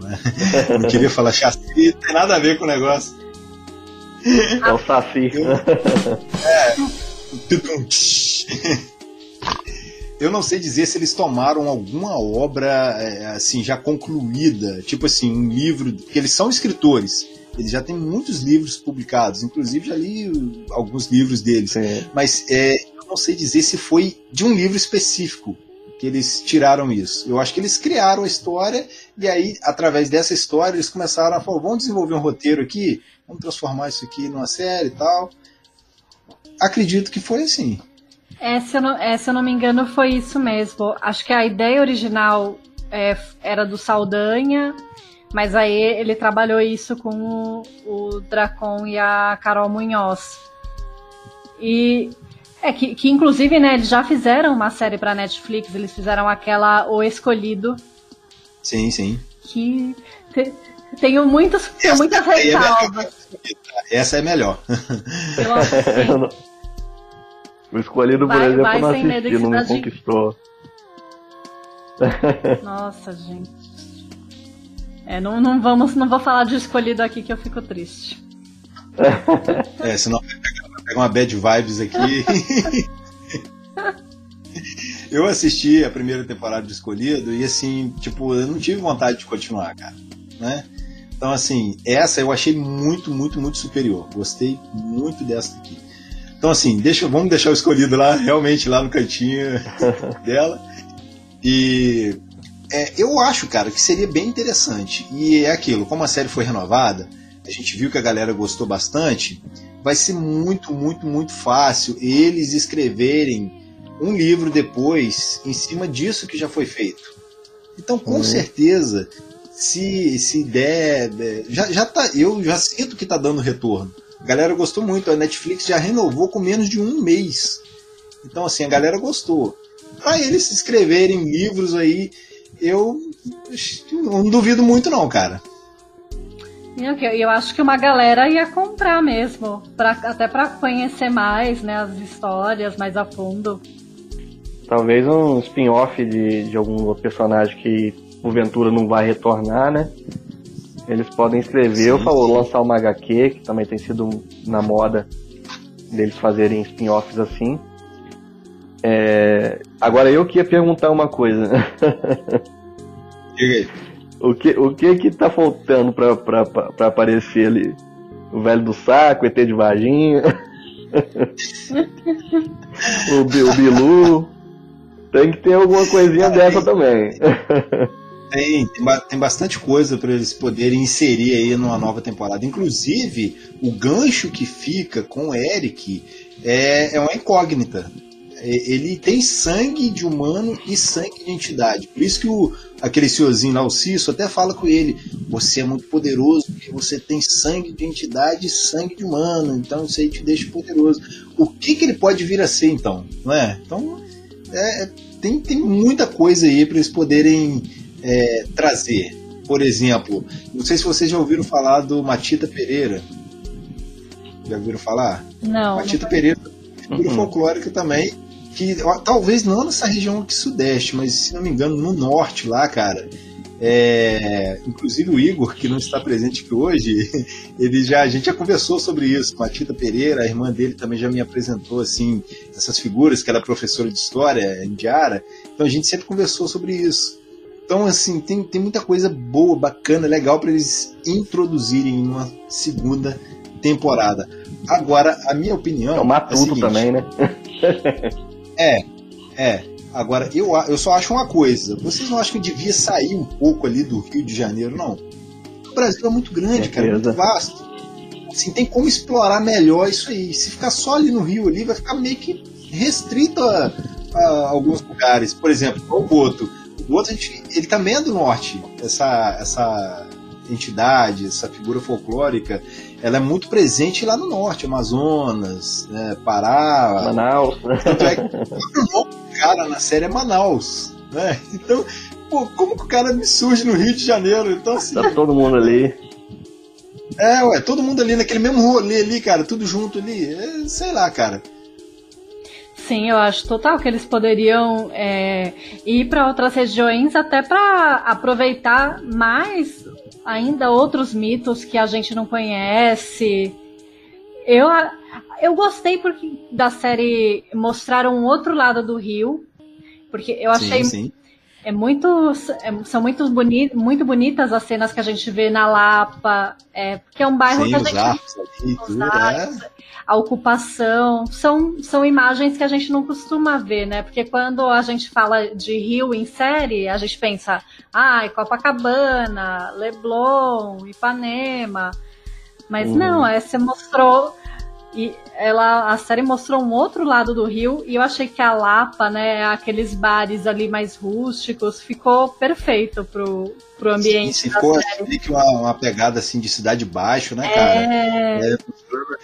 S1: Não queria falar chassi, não tem nada a ver com o negócio.
S4: É o saci.
S1: é. Eu não sei dizer se eles tomaram alguma obra é, assim já concluída, tipo assim, um livro, porque eles são escritores. Eles já têm muitos livros publicados, inclusive já li alguns livros deles. Sim. Mas é, eu não sei dizer se foi de um livro específico que eles tiraram isso. Eu acho que eles criaram a história e aí, através dessa história, eles começaram a falar: vamos desenvolver um roteiro aqui, vamos transformar isso aqui numa série e tal. Acredito que foi assim.
S3: É, se eu não, é, se eu não me engano, foi isso mesmo. Acho que a ideia original é, era do Saldanha, mas aí ele trabalhou isso com o, o Dracon e a Carol Munhoz. E é que, que inclusive, né, eles já fizeram uma série para Netflix, eles fizeram aquela O Escolhido.
S1: Sim, sim.
S3: Que te, tenho muitas, tenho muitas é ressalvas.
S1: Essa é melhor.
S3: Eu acho
S4: O escolhido, por vai, exemplo, vai não assisti, não me conquistou.
S3: Nossa, gente. É, não, não vamos, não vou falar de escolhido aqui que eu fico triste.
S1: É, senão pega uma bad vibes aqui. eu assisti a primeira temporada de Escolhido e assim, tipo, eu não tive vontade de continuar, cara, né? Então assim, essa eu achei muito, muito, muito superior. Gostei muito dessa aqui. Então, assim, deixa, vamos deixar o escolhido lá, realmente lá no cantinho dela. E é, eu acho, cara, que seria bem interessante. E é aquilo, como a série foi renovada, a gente viu que a galera gostou bastante. Vai ser muito, muito, muito fácil eles escreverem um livro depois em cima disso que já foi feito. Então, com uhum. certeza, se, se der. Já, já tá, eu já sinto que tá dando retorno. A galera gostou muito. A Netflix já renovou com menos de um mês. Então, assim, a galera gostou. Para eles escreverem livros aí, eu não duvido muito, não, cara.
S3: Eu, eu acho que uma galera ia comprar mesmo, pra, até para conhecer mais né, as histórias mais a fundo.
S4: Talvez um spin-off de, de algum personagem que porventura não vai retornar, né? Eles podem escrever ou falou, lançar uma HQ, que também tem sido na moda deles fazerem spin-offs assim. É... Agora eu que ia perguntar uma coisa. o que, o que que tá faltando pra, pra, pra, pra aparecer ali? O velho do saco, ET de vaginha? o, o Bilu? Tem que ter alguma coisinha dessa também.
S1: Tem, tem, tem bastante coisa para eles poderem inserir aí numa nova temporada. Inclusive, o gancho que fica com o Eric é, é uma incógnita. É, ele tem sangue de humano e sangue de entidade. Por isso que o, aquele senhorzinho lá, o Cisso, até fala com ele: você é muito poderoso porque você tem sangue de entidade e sangue de humano, então isso aí te deixa poderoso. O que, que ele pode vir a ser então? Não é? Então é tem, tem muita coisa aí para eles poderem é, trazer. Por exemplo, não sei se vocês já ouviram falar do Matita Pereira. Já ouviram falar?
S3: Não.
S1: Matita
S3: não
S1: Pereira, figura uhum. folclórica também, que talvez não nessa região aqui sudeste, mas se não me engano no norte lá, cara. É, inclusive o Igor, que não está presente aqui hoje, ele já, a gente já conversou sobre isso com a Tita Pereira, a irmã dele também já me apresentou assim essas figuras, que ela é professora de história indiara, então a gente sempre conversou sobre isso. Então, assim, tem, tem muita coisa boa, bacana, legal para eles introduzirem em uma segunda temporada. Agora, a minha opinião.
S4: É o Matuto é também, né?
S1: é, é. Agora, eu, eu só acho uma coisa. Vocês não acham que devia sair um pouco ali do Rio de Janeiro, não? O Brasil é muito grande, cara, é muito vasto. Assim, tem como explorar melhor isso aí. Se ficar só ali no Rio ali, vai ficar meio que restrito a, a alguns lugares. Por exemplo, o Boto. O a gente, ele também é do norte. Essa, essa entidade, essa figura folclórica, ela é muito presente lá no norte, Amazonas, né, Pará.
S4: Manaus. Tanto é que
S1: cara na série é Manaus. Né? Então, pô, como que o cara me surge no Rio de Janeiro? Então, assim.
S4: Tá todo mundo ali.
S1: É, ué, todo mundo ali naquele mesmo rolê ali, cara, tudo junto ali. É, sei lá, cara.
S3: Sim, eu acho total que eles poderiam é, ir para outras regiões até para aproveitar mais ainda outros mitos que a gente não conhece. Eu, eu gostei porque da série mostraram um outro lado do Rio, porque eu achei sim, sim. É muito é, são muito, boni, muito bonitas as cenas que a gente vê na Lapa, é, porque é um bairro sim, que a gente
S1: arcos, ali, tudo, arcos,
S3: é. a ocupação são são imagens que a gente não costuma ver, né? Porque quando a gente fala de Rio em série, a gente pensa, ai, ah, Copacabana, Leblon, Ipanema. Mas uhum. não, essa mostrou e ela, a série mostrou um outro lado do Rio e eu achei que a Lapa, né, aqueles bares ali mais rústicos, ficou perfeito pro, pro ambiente.
S1: Sim, ficou uma, uma pegada assim de cidade baixo, né, cara? É...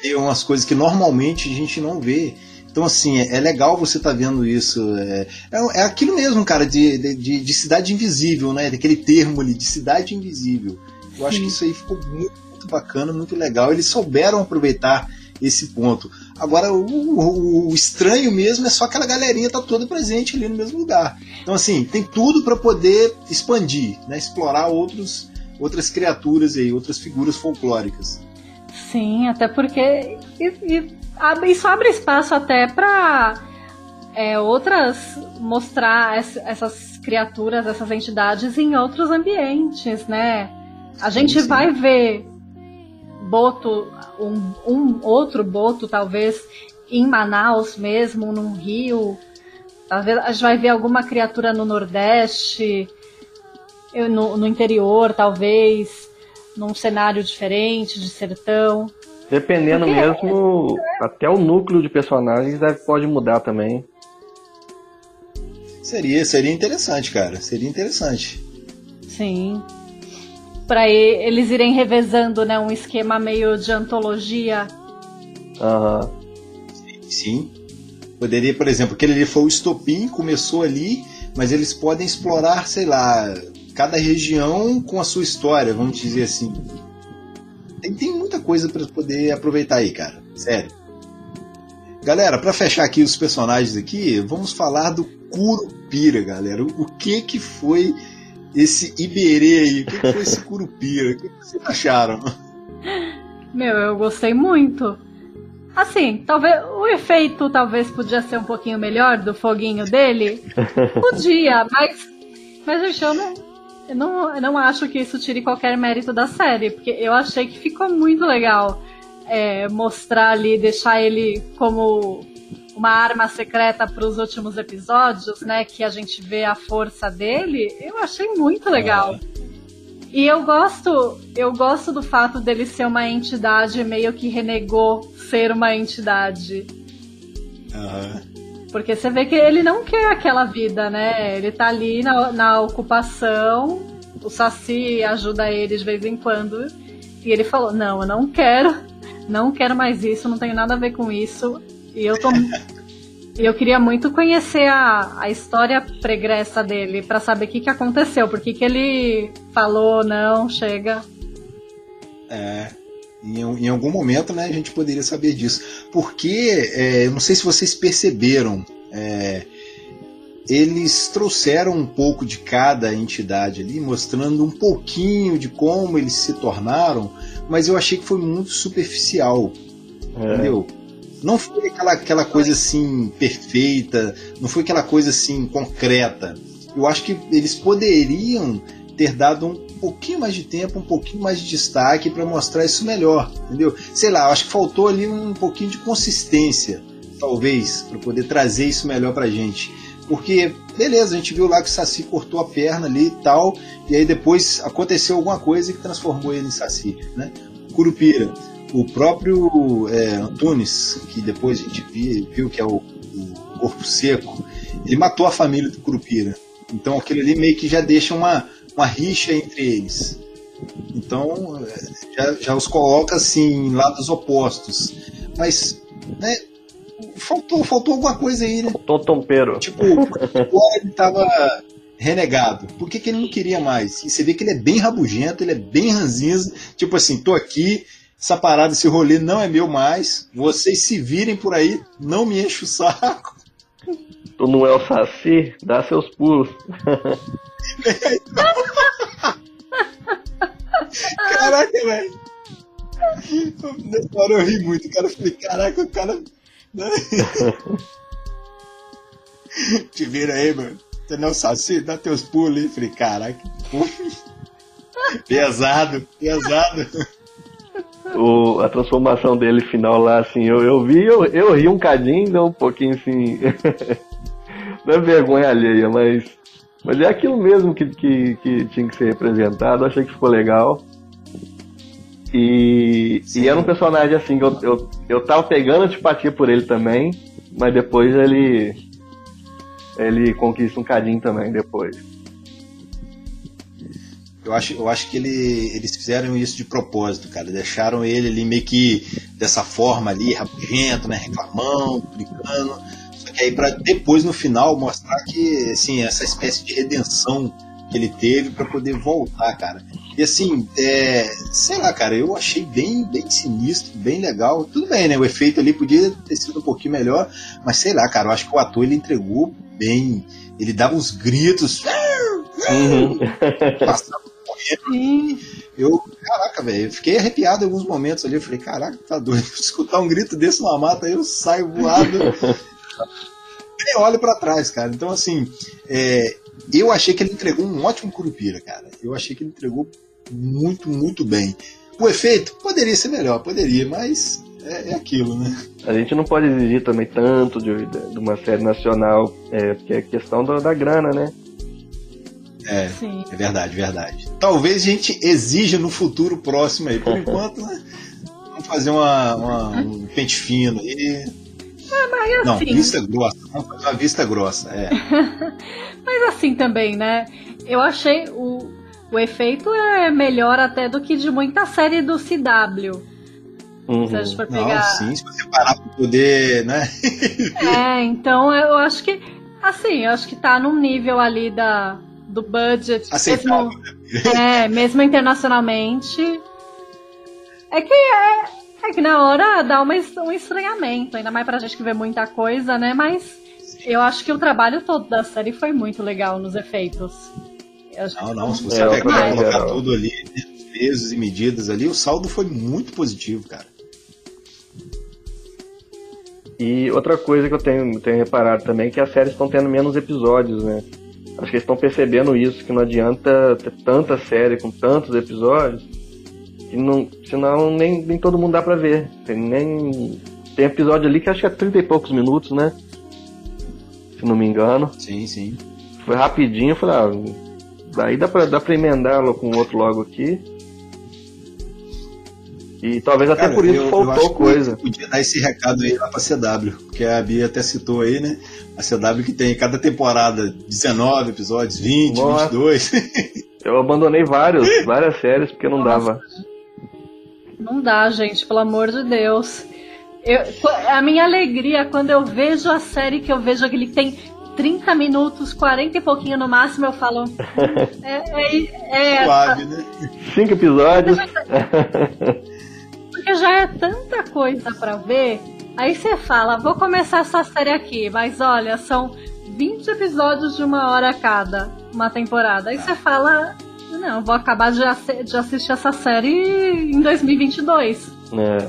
S1: é umas coisas que normalmente a gente não vê. Então, assim, é, é legal você estar tá vendo isso. É, é, é, aquilo mesmo, cara, de, de, de, cidade invisível, né? Daquele termo ali, de cidade invisível. Eu Sim. acho que isso aí ficou muito, muito bacana, muito legal. Eles souberam aproveitar esse ponto. Agora, o, o, o, estranho mesmo é só aquela galerinha tá toda presente ali no mesmo lugar. Então, assim, tem tudo para poder expandir, né? explorar outros, outras criaturas aí, outras figuras folclóricas.
S3: Sim, até porque isso abre espaço até para é, outras mostrar essas criaturas, essas entidades em outros ambientes, né? A sim, gente sim. vai ver boto, um, um outro boto, talvez em Manaus mesmo, num rio. Talvez a gente vai ver alguma criatura no Nordeste, no, no interior, talvez, num cenário diferente, de sertão.
S4: Dependendo Porque mesmo, é... até o núcleo de personagens deve, pode mudar também.
S1: Seria, seria interessante, cara. Seria interessante.
S3: Sim para eles irem revezando, né, um esquema meio de antologia.
S4: Aham.
S1: Uhum. Sim, Poderia, por exemplo, aquele ali foi o estopim, começou ali, mas eles podem explorar, sei lá, cada região com a sua história, vamos dizer assim. Tem, tem muita coisa para poder aproveitar aí, cara. Sério. Galera, para fechar aqui os personagens aqui, vamos falar do Curupira, galera. O que que foi esse Iberê aí? O que foi esse Curupira? O que vocês acharam?
S3: Meu, eu gostei muito. Assim, talvez o efeito talvez podia ser um pouquinho melhor do foguinho dele. Podia, mas, mas gente, eu não, eu não, eu não acho que isso tire qualquer mérito da série, porque eu achei que ficou muito legal é, mostrar ali, deixar ele como uma arma secreta para os últimos episódios, né? Que a gente vê a força dele, eu achei muito legal. É. E eu gosto, eu gosto do fato dele ser uma entidade meio que renegou ser uma entidade.
S1: Uhum.
S3: Porque você vê que ele não quer aquela vida, né? Ele tá ali na, na ocupação o Saci ajuda ele de vez em quando. E ele falou: Não, eu não quero, não quero mais isso, não tenho nada a ver com isso. E eu tô. eu queria muito conhecer a, a história pregressa dele para saber o que, que aconteceu, por que, que ele falou, não, chega.
S1: É, em, em, algum momento né, a gente poderia saber disso. Porque, é, eu não sei se vocês perceberam, é, eles trouxeram um pouco de cada entidade ali, mostrando um pouquinho de como eles se tornaram, mas eu achei que foi muito superficial. É. Entendeu? Não foi aquela, aquela coisa assim perfeita, não foi aquela coisa assim concreta. Eu acho que eles poderiam ter dado um pouquinho mais de tempo, um pouquinho mais de destaque para mostrar isso melhor, entendeu? Sei lá, acho que faltou ali um pouquinho de consistência, talvez, para poder trazer isso melhor pra gente. Porque, beleza, a gente viu lá que o Saci cortou a perna ali e tal, e aí depois aconteceu alguma coisa que transformou ele em Saci, né? Curupira o próprio é, Antunes, que depois a gente viu, viu que é o, o, corpo seco, ele matou a família do Curupira. Então aquilo ali meio que já deixa uma, uma rixa entre eles. Então já, já os coloca assim em lados opostos. Mas, né, faltou, faltou alguma coisa aí, né?
S4: Faltou tompeiro.
S1: Tipo, agora ele tava renegado. Por que, que ele não queria mais? E você vê que ele é bem rabugento, ele é bem ranzinza. Tipo assim, tô aqui, essa parada, esse rolê não é meu mais. Vocês se virem por aí, não me enche o saco.
S4: Tu não é o Saci? Dá seus pulos.
S1: Caraca, velho. Nessa hora eu ri muito, cara. Eu falei, caraca, o cara. Te vira aí, mano. Você não é o Saci? Dá teus pulos aí. Falei, caraca. pesado, pesado
S4: o, a transformação dele final lá, assim, eu, eu vi, eu, eu ri um cadinho, deu um pouquinho assim. não é vergonha alheia, mas. Mas é aquilo mesmo que, que, que tinha que ser representado, achei que ficou legal. E, e era um personagem assim eu, eu, eu tava pegando antipatia por ele também, mas depois ele. Ele conquista um cadinho também depois.
S1: Eu acho, eu acho que ele, eles fizeram isso de propósito, cara. Deixaram ele ali meio que dessa forma ali, rabugento, né? Reclamando, brincando. Só que aí para depois no final mostrar que, assim, essa espécie de redenção que ele teve para poder voltar, cara. E assim, é, sei lá, cara, eu achei bem, bem sinistro, bem legal. Tudo bem, né? O efeito ali podia ter sido um pouquinho melhor, mas sei lá, cara, eu acho que o ator ele entregou bem. Ele dava uns gritos. Uhum. Passava Sim. Eu, caraca, velho, fiquei arrepiado em alguns momentos ali. Eu falei, caraca, tá doido. Escutar um grito desse numa mata, eu saio voado. Nem olho para trás, cara. Então, assim, é, eu achei que ele entregou um ótimo Curupira, cara. Eu achei que ele entregou muito, muito bem. O efeito poderia ser melhor, poderia, mas é, é, aquilo, né?
S4: A gente não pode exigir também tanto de, de uma série nacional, é, porque é questão da, da grana, né?
S1: É, Sim. é verdade, verdade. Talvez a gente exija no futuro próximo aí. Por enquanto, né? Vamos fazer uma, uma, um pente fino aí.
S3: É, mas assim...
S1: Não, vista grossa. Vamos fazer uma vista grossa, é.
S3: mas assim também, né? Eu achei o, o efeito é melhor até do que de muita série do CW.
S1: Uhum. Se a gente for pegar... Não, sim, se você parar pra poder, né?
S3: é, então eu acho que, assim, eu acho que tá num nível ali da, do budget.
S1: Aceitável.
S3: Mesmo, é, mesmo internacionalmente. É que é, é que na hora dá uma, um estranhamento, ainda mais pra gente que vê muita coisa, né? Mas eu acho que o trabalho todo da série foi muito legal nos efeitos.
S1: Não, não, se você é, pegar e colocar tudo ali, pesos e medidas ali, o saldo foi muito positivo, cara.
S4: E outra coisa que eu tenho, tenho reparado também é que as séries estão tendo menos episódios, né? Acho que eles estão percebendo isso, que não adianta ter tanta série com tantos episódios, que não, senão nem, nem todo mundo dá pra ver. Tem, nem, tem episódio ali que acho que é 30 e poucos minutos, né? Se não me engano.
S1: Sim, sim.
S4: Foi rapidinho, eu falei, ah, daí dá pra, dá pra emendar com outro logo aqui. E talvez até Cara, por isso eu, faltou eu coisa.
S1: podia dar esse recado aí lá pra CW, porque a Bia até citou aí, né? A CW que tem cada temporada 19 episódios, 20, Nossa. 22.
S4: Eu abandonei vários, várias séries porque não dava.
S3: Não dá, gente, pelo amor de Deus. Eu, a minha alegria quando eu vejo a série que eu vejo aquele que tem 30 minutos, 40 e pouquinho no máximo, eu falo. É, é, é
S1: Suave, né?
S4: Cinco episódios.
S3: Porque já é tanta coisa para ver. Aí você fala, vou começar essa série aqui, mas olha, são 20 episódios de uma hora cada, uma temporada. Aí você fala, não, vou acabar de, de assistir essa série em 2022.
S4: É.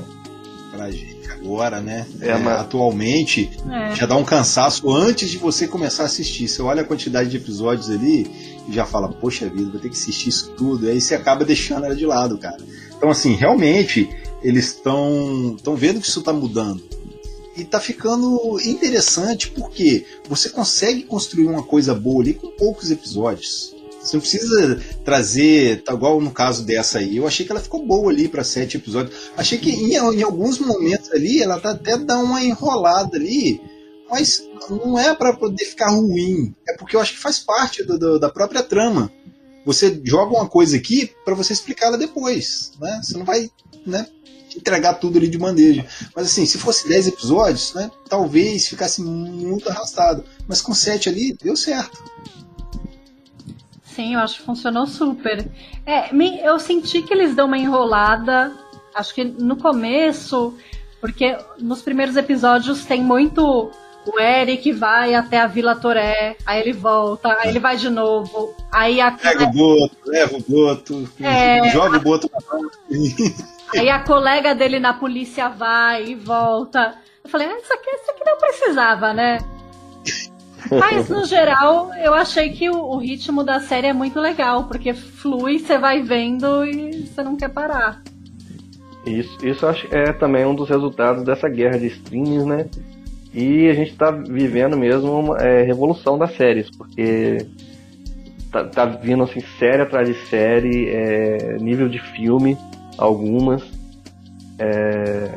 S1: Pra gente agora, né?
S4: É,
S1: É,
S4: mas-
S1: Atualmente,
S3: É.
S1: já dá um cansaço antes de você começar a assistir. Você olha a quantidade de episódios ali e já fala, poxa vida, vou ter que assistir isso tudo. Aí você acaba deixando ela de lado, cara. Então, assim, realmente, eles estão estão vendo que isso tá mudando. E tá ficando interessante porque você consegue construir uma coisa boa ali com poucos episódios. Você não precisa trazer, tá igual no caso dessa aí. Eu achei que ela ficou boa ali para sete episódios. Achei que em, em alguns momentos ali ela tá até dá uma enrolada ali, mas não é para poder ficar ruim. É porque eu acho que faz parte do- do- da própria trama. Você joga uma coisa aqui para você explicar ela depois, né? Você não vai, né? Entregar tudo ali de bandeja. Mas assim, se fosse 10 episódios, né? Talvez ficasse muito arrastado. Mas com 7 ali, deu certo.
S3: Sim, eu acho que funcionou super. É, eu senti que eles dão uma enrolada, acho que no começo, porque nos primeiros episódios tem muito. O Eric vai até a Vila Toré, aí ele volta, aí ele vai de novo, aí a,
S1: Pega o boto, leva o boto,
S3: É.
S1: joga o boto pra fora.
S3: aí a colega dele na polícia vai e volta. Eu falei, ah, isso aqui, isso aqui não precisava, né? Mas no geral, eu achei que o, o ritmo da série é muito legal, porque flui, você vai vendo e você não quer parar.
S4: Isso, isso é também um dos resultados dessa guerra de streamings, né? E a gente está vivendo mesmo uma é, revolução das séries, porque tá, tá vindo assim série atrás de série, é, nível de filme, algumas. é,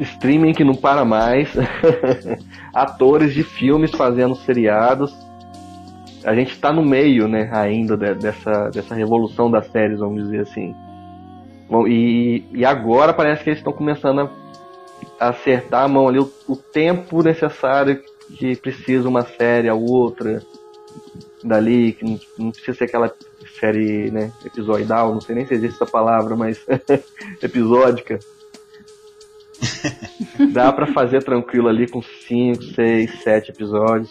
S4: streaming que não para mais, atores de filmes fazendo seriados. A gente está no meio, né, ainda de- dessa, dessa revolução das séries, vamos dizer assim. Bom, e, e agora parece que eles estão começando a acertar a mão ali o, o tempo necessário que precisa uma série, a outra, dali, que não, não precisa ser aquela série né, episodal, não sei nem se existe essa palavra, mas episódica. Dá pra fazer tranquilo ali com 5, 6, 7 episódios.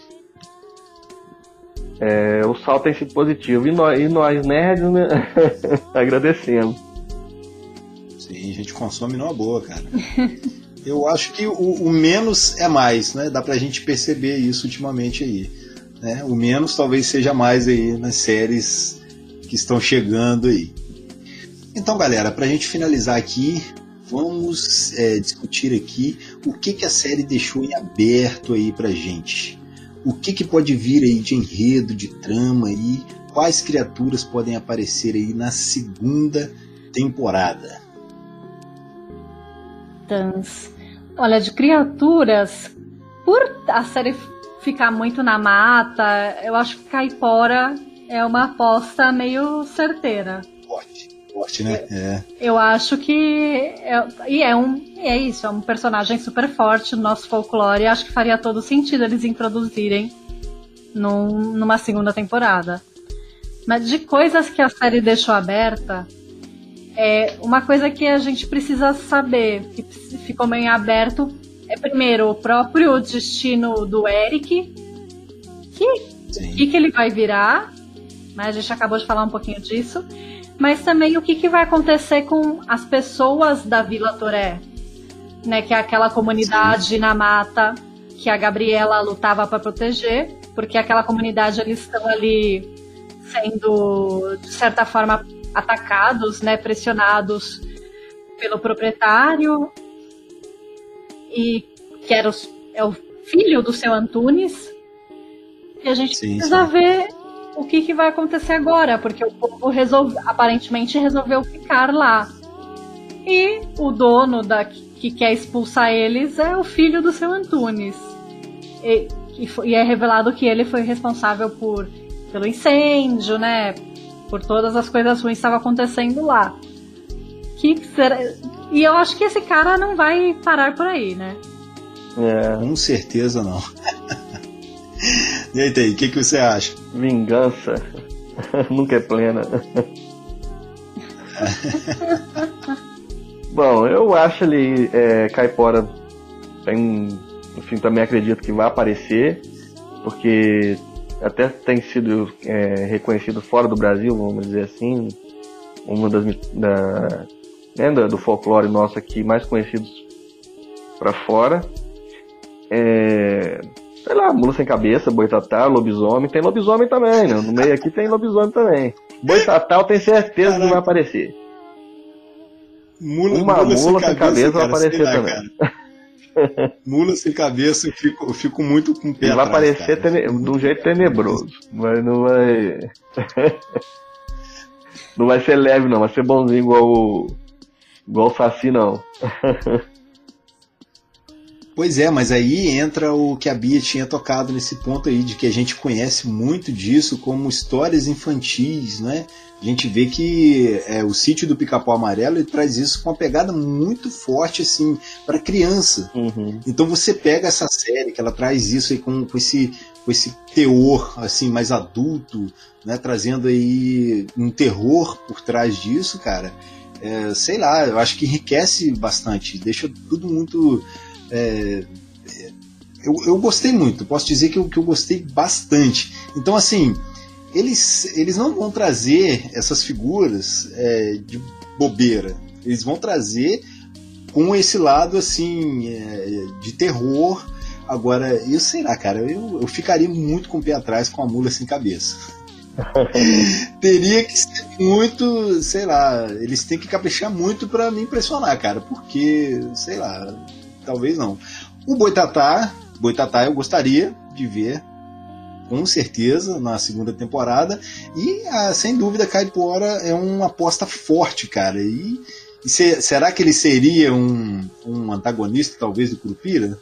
S4: É, o salto tem sido positivo. E nós, e nós nerds, né? agradecemos.
S1: Sim, a gente consome numa boa, cara. Eu acho que o, o menos é mais, né? Dá pra gente perceber isso ultimamente aí. Né? O menos talvez seja mais aí nas séries que estão chegando aí. Então, galera, pra gente finalizar aqui, vamos é, discutir aqui o que, que a série deixou em aberto aí pra gente. O que, que pode vir aí de enredo, de trama aí, quais criaturas podem aparecer aí na segunda temporada.
S3: Olha, de criaturas, por a série ficar muito na mata, eu acho que Caipora é uma aposta meio certeira.
S1: Forte, forte, né? É.
S3: Eu acho que. É, e é um. É isso, é um personagem super forte no nosso folclore. Acho que faria todo sentido eles introduzirem num, numa segunda temporada. Mas de coisas que a série deixou aberta, é uma coisa que a gente precisa saber, que ficou meio aberto, é primeiro o próprio destino do Eric. Que
S1: Sim.
S3: que, que ele vai virar, né? a gente acabou de falar um pouquinho disso, mas também o que, que vai acontecer com as pessoas da Vila Toré, né? que é aquela comunidade na mata que a Gabriela lutava para proteger, porque aquela comunidade eles estão ali sendo de certa forma atacados, né, pressionados pelo proprietário e que era os- é o filho do seu Antunes. E a gente
S1: Sim,
S3: precisa
S1: sim.
S3: ver o que, que vai acontecer agora, porque o povo resolve, aparentemente resolveu ficar lá. E o dono da, que quer expulsar eles é o filho do seu Antunes. E, e e é revelado que ele foi responsável por pelo incêndio, né? Por todas as coisas ruins que estavam acontecendo lá. Que será... E eu acho que esse cara não vai parar por aí, né?
S1: É. Com certeza não. e aí, o que, que você acha?
S4: Vingança nunca é plena. Bom, eu acho ele é, caipora tem, enfim, também acredito que vai aparecer, porque até tem sido é, reconhecido fora do Brasil, vamos dizer assim, uma das da, né, do folclore nosso aqui mais conhecidos para fora. É, sei lá, mula sem cabeça, boitatá, lobisomem, tem lobisomem também, né? No meio aqui tem lobisomem também. Boitatá eu tenho certeza Caraca. que vai aparecer.
S1: Mula, Uma mula, mula sem, cabeça, cabeça vai aparecer também. Mula sem cabeça, eu fico, eu fico muito com pé
S4: Ele vai aparecer tene... de um jeito tenebroso, mas não vai. não vai ser leve, não, vai ser bonzinho igual o. igual o Saci, não.
S1: Pois é, mas aí entra o que a Bia tinha tocado nesse ponto aí, de que a gente conhece muito disso como histórias infantis, né? A gente vê que é, o sítio do Pica-Pau Amarelo traz isso com uma pegada muito forte, assim, para criança. Uhum. Então você pega essa série, que ela traz isso aí com, com, esse, com esse teor, assim, mais adulto, né? Trazendo aí um terror por trás disso, cara. É, sei lá, eu acho que enriquece bastante, deixa tudo muito é, eu, eu gostei muito, posso dizer que eu, que eu gostei bastante. Então, assim, eles, eles não vão trazer essas figuras é, de bobeira, eles vão trazer com esse lado, assim, é, de terror. Agora, eu sei lá, cara, eu, eu ficaria muito com o pé atrás com a mula sem cabeça. Teria que ser muito, sei lá, eles têm que caprichar muito para me impressionar, cara, porque, sei lá, talvez não. O Boitatá, Boitatá eu gostaria de ver com certeza na segunda temporada e ah, sem dúvida Caipora é uma aposta forte, cara. E, e se, será que ele seria um, um antagonista talvez do Curupira?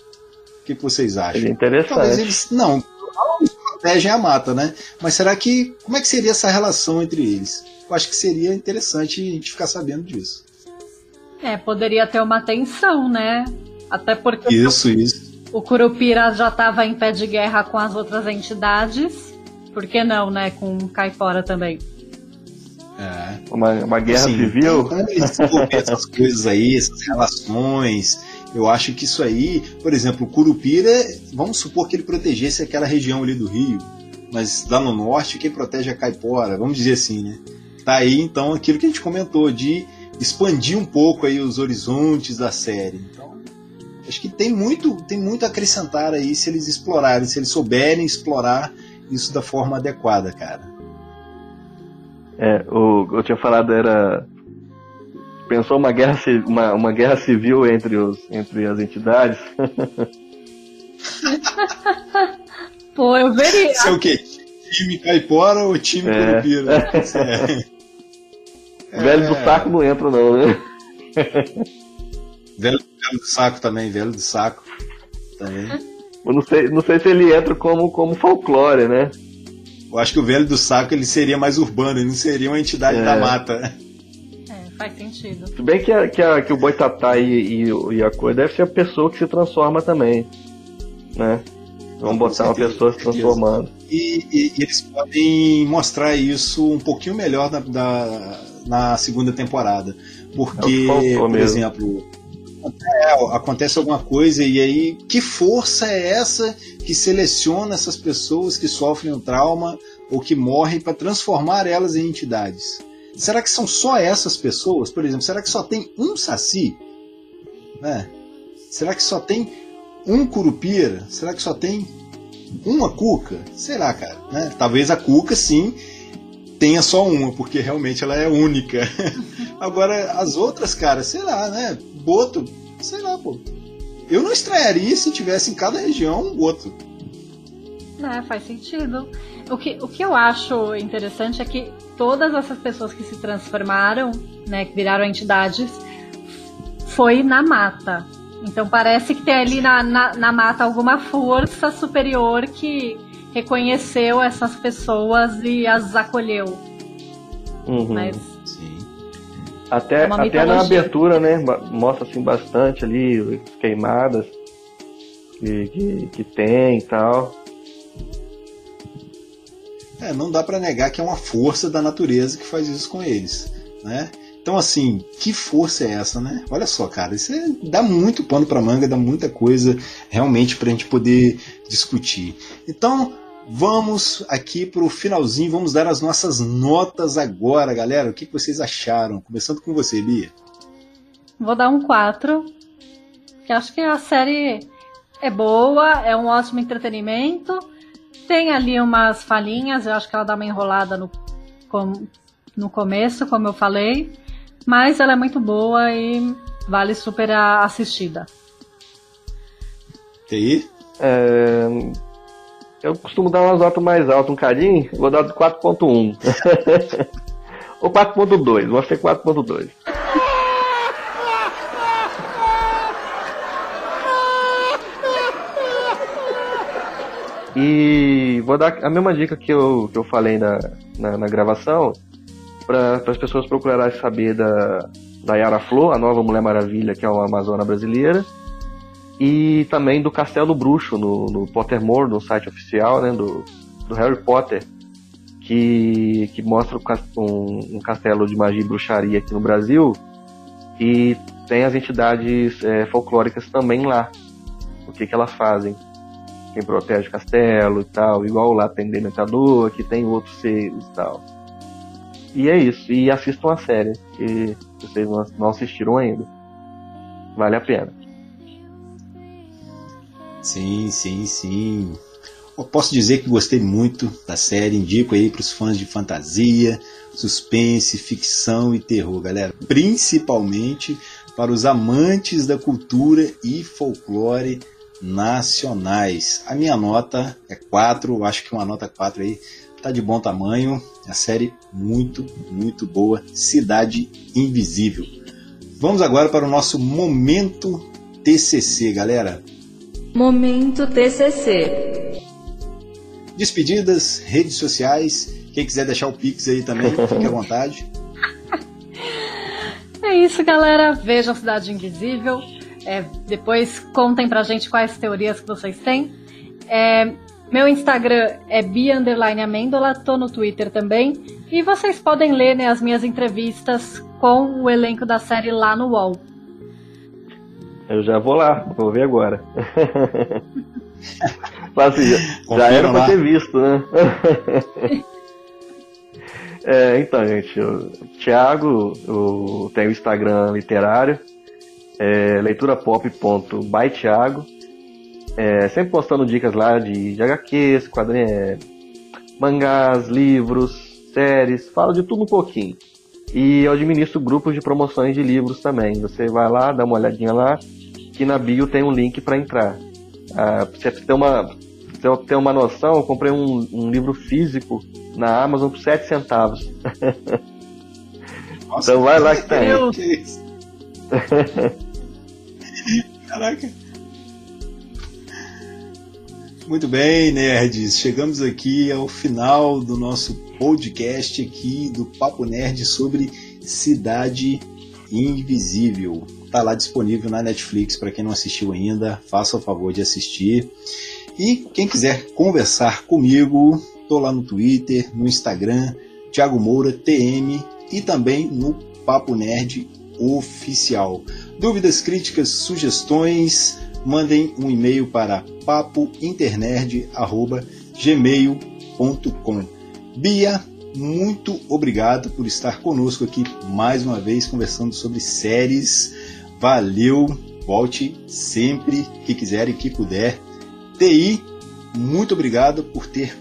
S1: O que, que vocês acham?
S4: É interessante.
S1: Talvez eles não protegem a mata, né? Mas será que como é que seria essa relação entre eles? Eu acho que seria interessante a gente ficar sabendo disso.
S3: É, poderia ter uma tensão, né? Até porque
S1: isso, o, isso.
S3: o Curupira já estava em pé de guerra com as outras entidades. Por que não, né? Com o Caipora também.
S4: É. Uma, uma guerra assim, civil?
S1: essas coisas aí, essas relações. Eu acho que isso aí, por exemplo, o Curupira, vamos supor que ele protegesse aquela região ali do Rio, mas lá no norte, quem protege é a Caipora, vamos dizer assim, né? Tá aí então aquilo que a gente comentou de expandir um pouco aí os horizontes da série. Então, Acho que tem muito, tem muito a acrescentar aí se eles explorarem, se eles souberem explorar isso da forma adequada, cara.
S4: É, o eu tinha falado era pensou uma guerra uma, uma guerra civil entre os entre as entidades.
S3: Pô, eu veria.
S1: Isso é o quê? Time caipora ou time é. curupira?
S4: É. Velho do saco não entra não, né?
S1: Velho Velho do saco também, velho do saco. Também.
S4: Eu não sei, não sei se ele entra como, como folclore, né?
S1: Eu acho que o velho do saco ele seria mais urbano, ele não seria uma entidade é. da mata.
S3: É, faz sentido.
S4: Se bem que, a, que, a, que o Boitatá e, e, e a coisa deve ser a pessoa que se transforma também. Né? Vamos botar uma pessoa se transformando.
S1: E, e, e, eles podem mostrar isso um pouquinho melhor na, da, na segunda temporada. Porque, é por exemplo, é, acontece alguma coisa e aí que força é essa que seleciona essas pessoas que sofrem um trauma ou que morrem para transformar elas em entidades? Será que são só essas pessoas? Por exemplo, será que só tem um saci? Né? Será que só tem um curupira? Será que só tem uma cuca? Sei lá, cara. Né? Talvez a cuca sim tenha só uma, porque realmente ela é única. Agora, as outras, cara, sei lá, né? Boto, sei lá, pô. Eu não estranharia se tivesse em cada região um boto.
S3: É, faz sentido. O que, o que eu acho interessante é que todas essas pessoas que se transformaram, né, que viraram entidades, foi na mata. Então parece que tem ali na, na, na mata alguma força superior que, reconheceu essas pessoas e as acolheu.
S4: Uhum.
S3: Mas.
S4: Até,
S3: É
S4: até na abertura, né? Mostra assim bastante ali queimadas que, que, que tem e tal.
S1: É, não dá pra negar que é uma força da natureza que faz isso com eles, né? Então assim, que força é essa, né? Olha só, cara, isso é- dá muito pano pra manga, dá muita coisa realmente pra gente poder discutir. Então, vamos aqui pro finalzinho, vamos dar as nossas notas agora, galera. O que que vocês acharam? Começando com você, Bia.
S3: vou dar um 4. Que acho que a série é boa, é um ótimo entretenimento. Tem ali umas falhinhas, eu acho que ela dá uma enrolada no, com- no começo, como eu falei. Mas ela é muito boa e vale super a assistida.
S1: TI?
S4: É, eu costumo dar umas notas mais altas um cadinho, vou dar de 4.1. Ou 4.2, vou ser 4.2. E vou dar a mesma dica que eu, que eu falei na, na, na gravação, para as pessoas procurarem saber da, da Yara Flor, a nova Mulher Maravilha, que é uma Amazona brasileira, e também do Castelo Bruxo no, no Pottermore, no site oficial né, do, do Harry Potter, que, que mostra um, um castelo de magia e bruxaria aqui no Brasil e tem as entidades é, folclóricas também lá. O que, que elas fazem? Quem protege o castelo e tal, igual lá tem Dementador, aqui tem outros seres e tal. E é isso, e assistam a série, que vocês não assistiram ainda. Vale a pena.
S1: Sim, sim, sim. Eu posso dizer que gostei muito da série, indico aí para os fãs de fantasia, suspense, ficção e terror, galera. Principalmente para os amantes da cultura e folclore nacionais. A minha nota é 4, eu acho que uma nota 4 aí tá de bom tamanho. A série muito, muito boa. Cidade Invisível. Vamos agora para o nosso momento TCC, galera.
S5: Momento TCC.
S1: Despedidas, redes sociais. Quem quiser deixar o Pix aí também, fique à vontade.
S3: É isso, galera. Vejam Cidade Invisível. É, depois contem pra gente quais teorias que vocês têm. É, meu Instagram é bia underline amêndola, tô no Twitter também. E vocês podem ler né, as minhas entrevistas com o elenco da série lá no UOL.
S4: Eu já vou lá, vou ver agora. Assim, já, já era pra ter visto, né? É, então, gente, o Thiago o, tem o Instagram literário, é, leiturapop.bythiago. É, sempre postando dicas lá de, de HQs, quadrinhos, é, mangás, livros, séries, falo de tudo um pouquinho. E eu administro grupos de promoções de livros também. Você vai lá, dá uma olhadinha lá, que na bio tem um link para entrar. Ah, pra você ter uma, você ter uma noção, eu comprei um, um livro físico na Amazon por 7 centavos.
S1: Nossa,
S4: Então vai lá que tem.
S1: Isso? Caraca. Muito bem, nerds. Chegamos aqui ao final do nosso podcast aqui do Papo Nerd sobre Cidade Invisível. Tá lá disponível na Netflix para quem não assistiu ainda. Faça o favor de assistir. E quem quiser conversar comigo, tô lá no Twitter, no Instagram, Thiago Moura TM e também no Papo Nerd Oficial. Dúvidas, críticas, sugestões, mandem um e-mail para papointernerd@gmail.com. Bia, muito obrigado por estar conosco aqui mais uma vez conversando sobre séries. Valeu, volte sempre que quiser e que puder. TI, muito obrigado por ter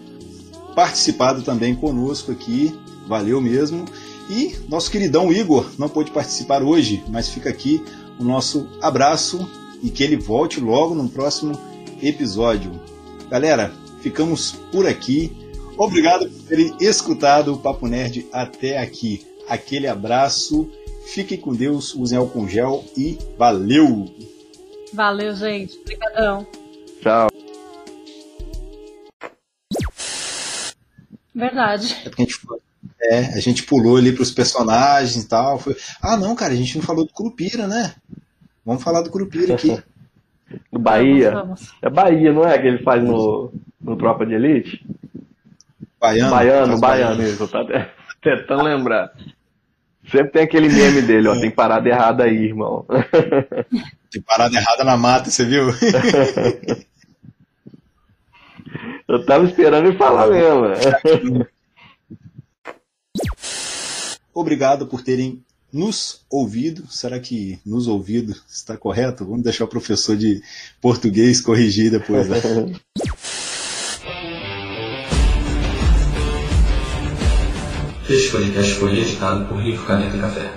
S1: participado também conosco aqui. Valeu mesmo. E nosso queridão Igor não pôde participar hoje, mas fica aqui o nosso abraço e que ele volte logo no próximo episódio. Galera, ficamos por aqui. Obrigado por terem escutado o Papo Nerd até aqui. Aquele abraço, fiquem com Deus, usem álcool gel e valeu!
S3: Valeu, gente. Obrigadão.
S4: Tchau.
S3: Verdade.
S1: É porque a gente, é, a gente pulou ali pros personagens e tal. Foi... Ah, não, cara, a gente não falou do Curupira, né? Vamos falar do Curupira aqui.
S4: Do Bahia.
S3: Vamos, vamos.
S4: É Bahia, não é? Que ele faz no, no Tropa de Elite?
S1: Baiano.
S4: Baiano,
S1: faz
S4: baiano, isso. Até tentando lembrar. Sempre tem aquele meme dele, ó. Tem parada errada aí, irmão.
S1: Tem parada errada na mata, você viu?
S4: Eu tava esperando ele falar mesmo.
S1: Obrigado por terem nos ouvido. Será que nos ouvido está correto? Vamos deixar o professor de português corrigir depois. Né?
S2: Este podcast foi editado por Rico Caneta e Café.